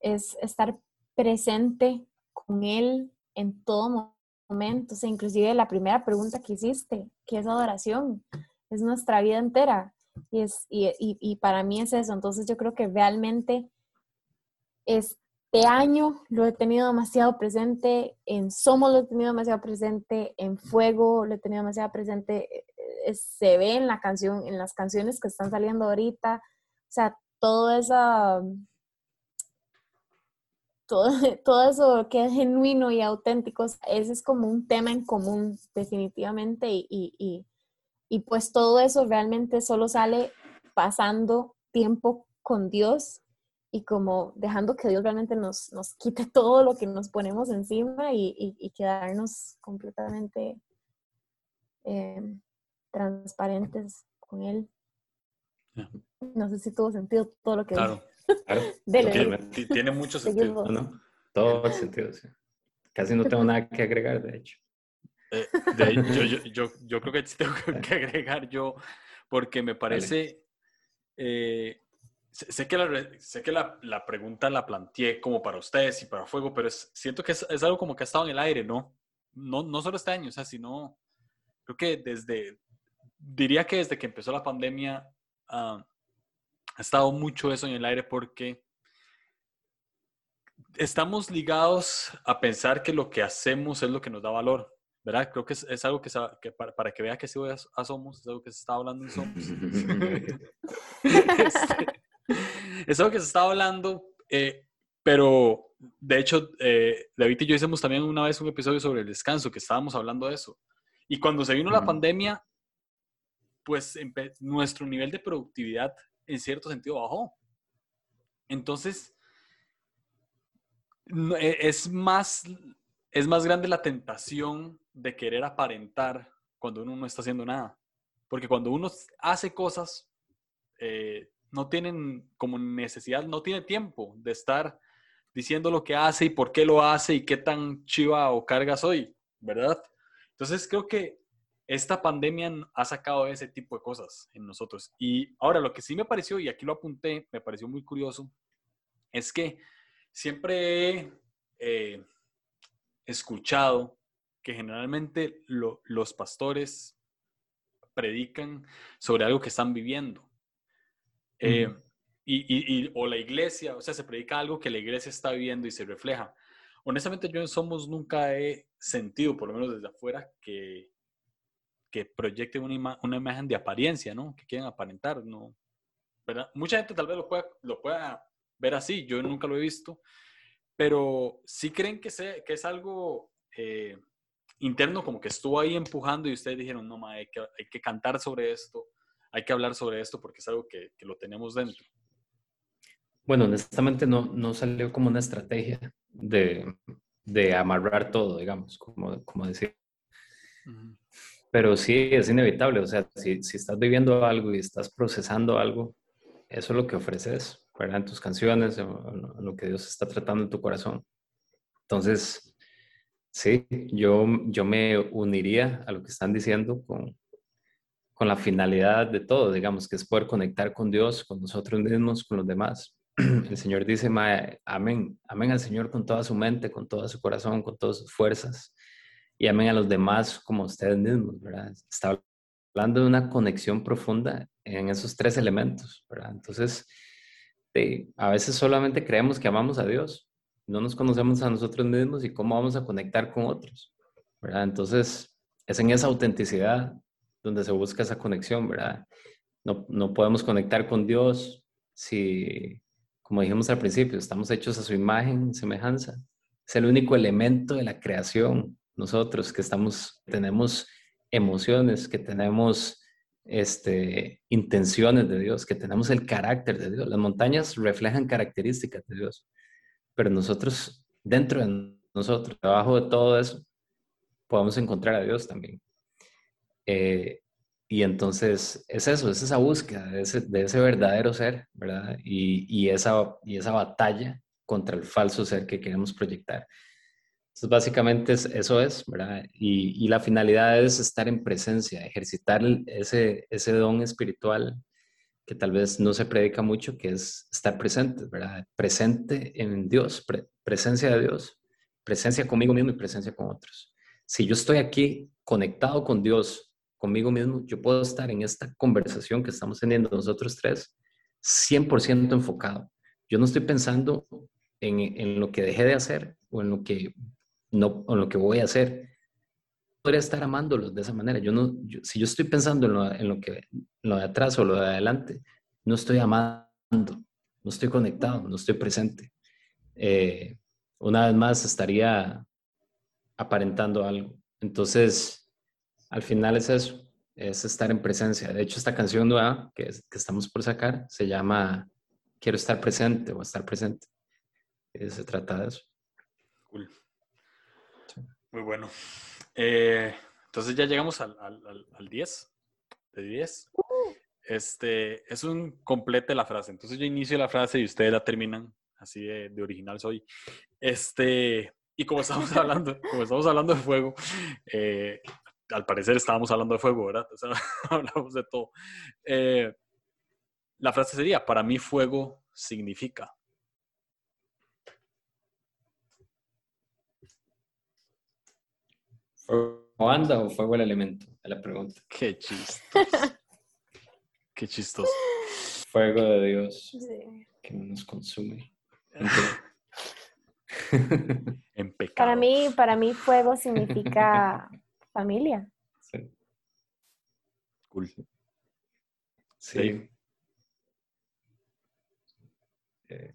es estar presente con Él en todo momento. O inclusive la primera pregunta que hiciste, ¿qué es adoración? Es nuestra vida entera. Y, es, y, y para mí es eso. Entonces yo creo que realmente este año lo he tenido demasiado presente, en Somos lo he tenido demasiado presente, en Fuego lo he tenido demasiado presente, se ve en la canción, en las canciones que están saliendo ahorita, o sea, todo esa todo, todo eso que es genuino y auténtico, ese es como un tema en común, definitivamente, y, y, y pues todo eso realmente solo sale pasando tiempo con Dios y como dejando que Dios realmente nos, nos quite todo lo que nos ponemos encima y, y, quedarnos completamente eh, transparentes con Él. No sé si tuvo sentido todo lo que claro. Claro. tiene, mucho sentido. No, todo el sentido, sí. Casi no tengo nada que agregar, de hecho. Eh, yo, yo, yo, yo, creo que tengo que agregar yo, porque me parece, eh, sé que, la, sé que la, la, pregunta la planteé como para ustedes y para Fuego, pero es, siento que es, es, algo como que ha estado en el aire, ¿no? No, no solo este año, o sea, sino, creo que desde, diría que desde que empezó la pandemia ah, ha estado mucho eso en el aire porque estamos ligados a pensar que lo que hacemos es lo que nos da valor, ¿verdad? Creo que es, algo que, que para, que vea que si voy a, Somos, es algo que se está hablando en Somos. Este, es algo que se está hablando, eh, pero de hecho, eh, David y yo hicimos también una vez un episodio sobre el descanso, que estábamos hablando de eso. Y cuando se vino la pandemia, pues nuestro nivel de productividad en cierto sentido bajó. Entonces, e, es más, es más grande la tentación de querer aparentar cuando uno no está haciendo nada. Porque cuando uno hace cosas, eh, no tienen como necesidad, no tiene tiempo de estar diciendo lo que hace y por qué lo hace y qué tan chiva o carga soy, ¿verdad? Entonces creo que esta pandemia ha sacado ese tipo de cosas en nosotros. Y ahora lo que sí me pareció, y aquí lo apunté, me pareció muy curioso, es que siempre he eh, escuchado que generalmente los pastores predican sobre algo que están viviendo. Eh, y, o la iglesia, o sea, se predica algo que la iglesia está viviendo y se refleja. Honestamente, yo en Somos nunca he sentido, por lo menos desde afuera, que que proyecten una, una, imagen de apariencia, ¿no? Que quieren aparentar, ¿no? ¿verdad? Mucha gente tal vez lo pueda, lo pueda ver así, yo nunca lo he visto, pero sí creen que, se, que es algo eh, interno, como que estuvo ahí empujando y ustedes dijeron, no, ma, hay, que, hay que cantar sobre esto, hay que hablar sobre esto porque es algo que, que lo tenemos dentro. Bueno, honestamente no, no salió como una estrategia de, de amarrar todo, digamos, como, como decir. Pero sí, es inevitable. O sea, si, si, estás viviendo algo y estás procesando algo, eso es lo que ofreces, ¿verdad? En tus canciones, en, lo que Dios está tratando en tu corazón. Entonces, sí, yo, yo me uniría a lo que están diciendo con, con la finalidad de todo, digamos, que es poder conectar con Dios, con nosotros mismos, con los demás. El Señor dice, amén, amén al Señor con toda su mente, con todo su corazón, con todas sus fuerzas y amen a los demás como ustedes mismos, ¿verdad? Está hablando de una conexión profunda en esos tres elementos, ¿verdad? Entonces, a veces solamente creemos que amamos a Dios, no nos conocemos a nosotros mismos y cómo vamos a conectar con otros, ¿verdad? Entonces, es en esa autenticidad donde se busca esa conexión, ¿verdad? No, no podemos conectar con Dios si, como dijimos al principio, estamos hechos a su imagen, semejanza. Es el único elemento de la creación nosotros que estamos, tenemos emociones, que tenemos este, intenciones de Dios, que tenemos el carácter de Dios. Las montañas reflejan características de Dios, pero nosotros, dentro de nosotros, debajo de todo eso, podemos encontrar a Dios también. Eh, y entonces es eso, es esa búsqueda de ese, de ese verdadero ser, ¿verdad? Y, y, esa, y esa batalla contra el falso ser que queremos proyectar. Entonces, básicamente eso es, ¿verdad? Y, y, la finalidad es estar en presencia, ejercitar ese, ese don espiritual que tal vez no se predica mucho, que es estar presente, ¿verdad? Presente en Dios, presencia de Dios, presencia conmigo mismo y presencia con otros. Si yo estoy aquí conectado con Dios, conmigo mismo, yo puedo estar en esta conversación que estamos teniendo nosotros tres 100% enfocado. Yo no estoy pensando en, en, lo que dejé de hacer o en lo que, no, en lo que voy a hacer. Podría estar amándolos de esa manera. Yo no, si yo estoy pensando en lo, en lo, que, lo de atrás o lo de adelante, no estoy amando, no estoy conectado, no estoy presente. Eh, una vez más estaría aparentando algo. Entonces, al final es eso, es estar en presencia. De hecho, esta canción nueva que, que estamos por sacar se llama Quiero estar presente o estar presente. Eh, se trata de eso. Cool. Muy bueno. Eh, entonces ya llegamos al, al, al 10. De 10. Uh. Este, es un complete la frase. Entonces yo inicio la frase y ustedes la terminan. Así de, de original soy. Este, y como estamos hablando, como estamos hablando de fuego, eh, al parecer estábamos hablando de fuego, ¿verdad? O sea, hablamos de todo. Eh, la frase sería, para mí fuego significa. ¿Fuego anda o fuego el elemento? Es la pregunta. Qué chistoso. Qué chistoso. Fuego de Dios que no nos consume. en pecado. Para mí, para mí fuego significa familia. Sí. Cool. Sí. Eh,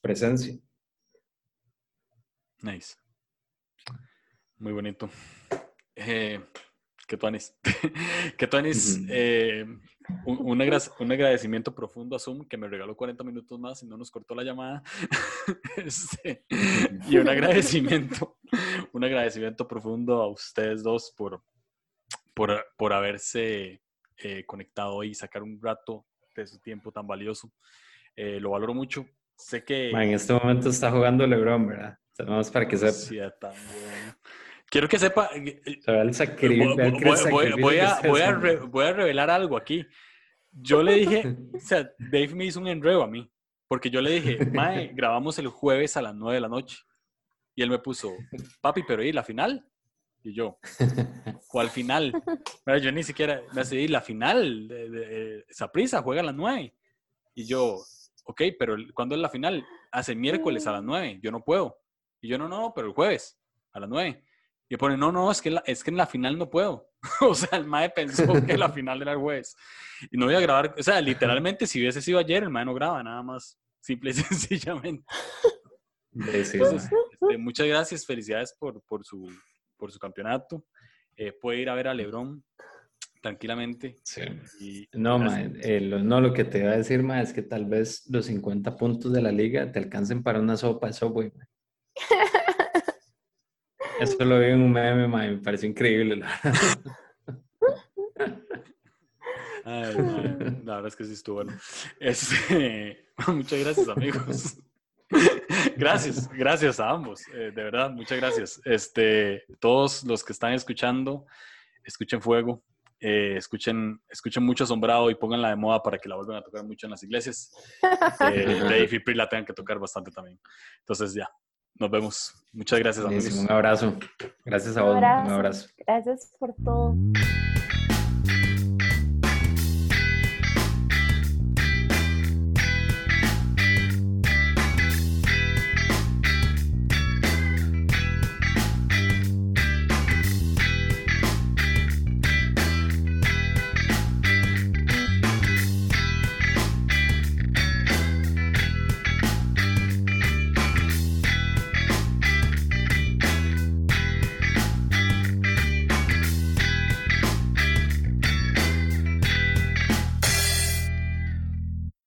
presencia. Nice. Muy bonito. Eh, que tú que tú eh, un, un, agradecimiento profundo a Zoom que me regaló 40 minutos más y no nos cortó la llamada. Este, y un agradecimiento, un agradecimiento profundo a ustedes dos por, por, por haberse eh, conectado y sacar un rato de su tiempo tan valioso. Eh, lo valoro mucho. Sé que... en este momento está jugando LeBron, ¿verdad? Vamos para que sepa. Sí, tan Quiero que sepa. Voy, a, revelar algo aquí. Yo le dije, o sea, Dave me hizo un enredo a mí, porque yo le dije, Mae, grabamos el jueves a las 9 de la noche. Y él me puso, papi, pero ¿y la final? Y yo, ¿cuál final? yo ni siquiera, me hace, la final? Esa prisa juega a las 9. Y yo, ok, pero ¿cuándo es la final? Hace miércoles a las 9, yo no puedo. Y yo, no, no, pero el jueves a las 9. Y pone, no, no, es que, es que en la final no puedo. o sea, el mae pensó que la final era el jueves. Y no voy a grabar, o sea, literalmente si hubiese sido ayer, el mae no graba, nada más, simple y sencillamente. Entonces, este, muchas gracias, felicidades por, por, su, por su campeonato. Eh, puede ir a ver a Lebron tranquilamente. Sí. no, mae, eh, lo, no, lo que te iba a decir, mae, es que tal vez los 50 puntos de la liga te alcancen para una sopa de Subway, Eso lo vi en un meme, me pareció increíble. Ay, la verdad es que sí estuvo bueno. Este, muchas gracias, amigos. Gracias, gracias a ambos, eh, de verdad, muchas gracias. Este, todos los que están escuchando, escuchen fuego, eh, escuchen, escuchen mucho asombrado y pónganla de moda para que la vuelvan a tocar mucho en las iglesias. Eh, Dave y Pri la tengan que tocar bastante también. Entonces ya, nos vemos. Muchas gracias, amigos. Un abrazo. Gracias a vos. Un abrazo. Gracias por todo.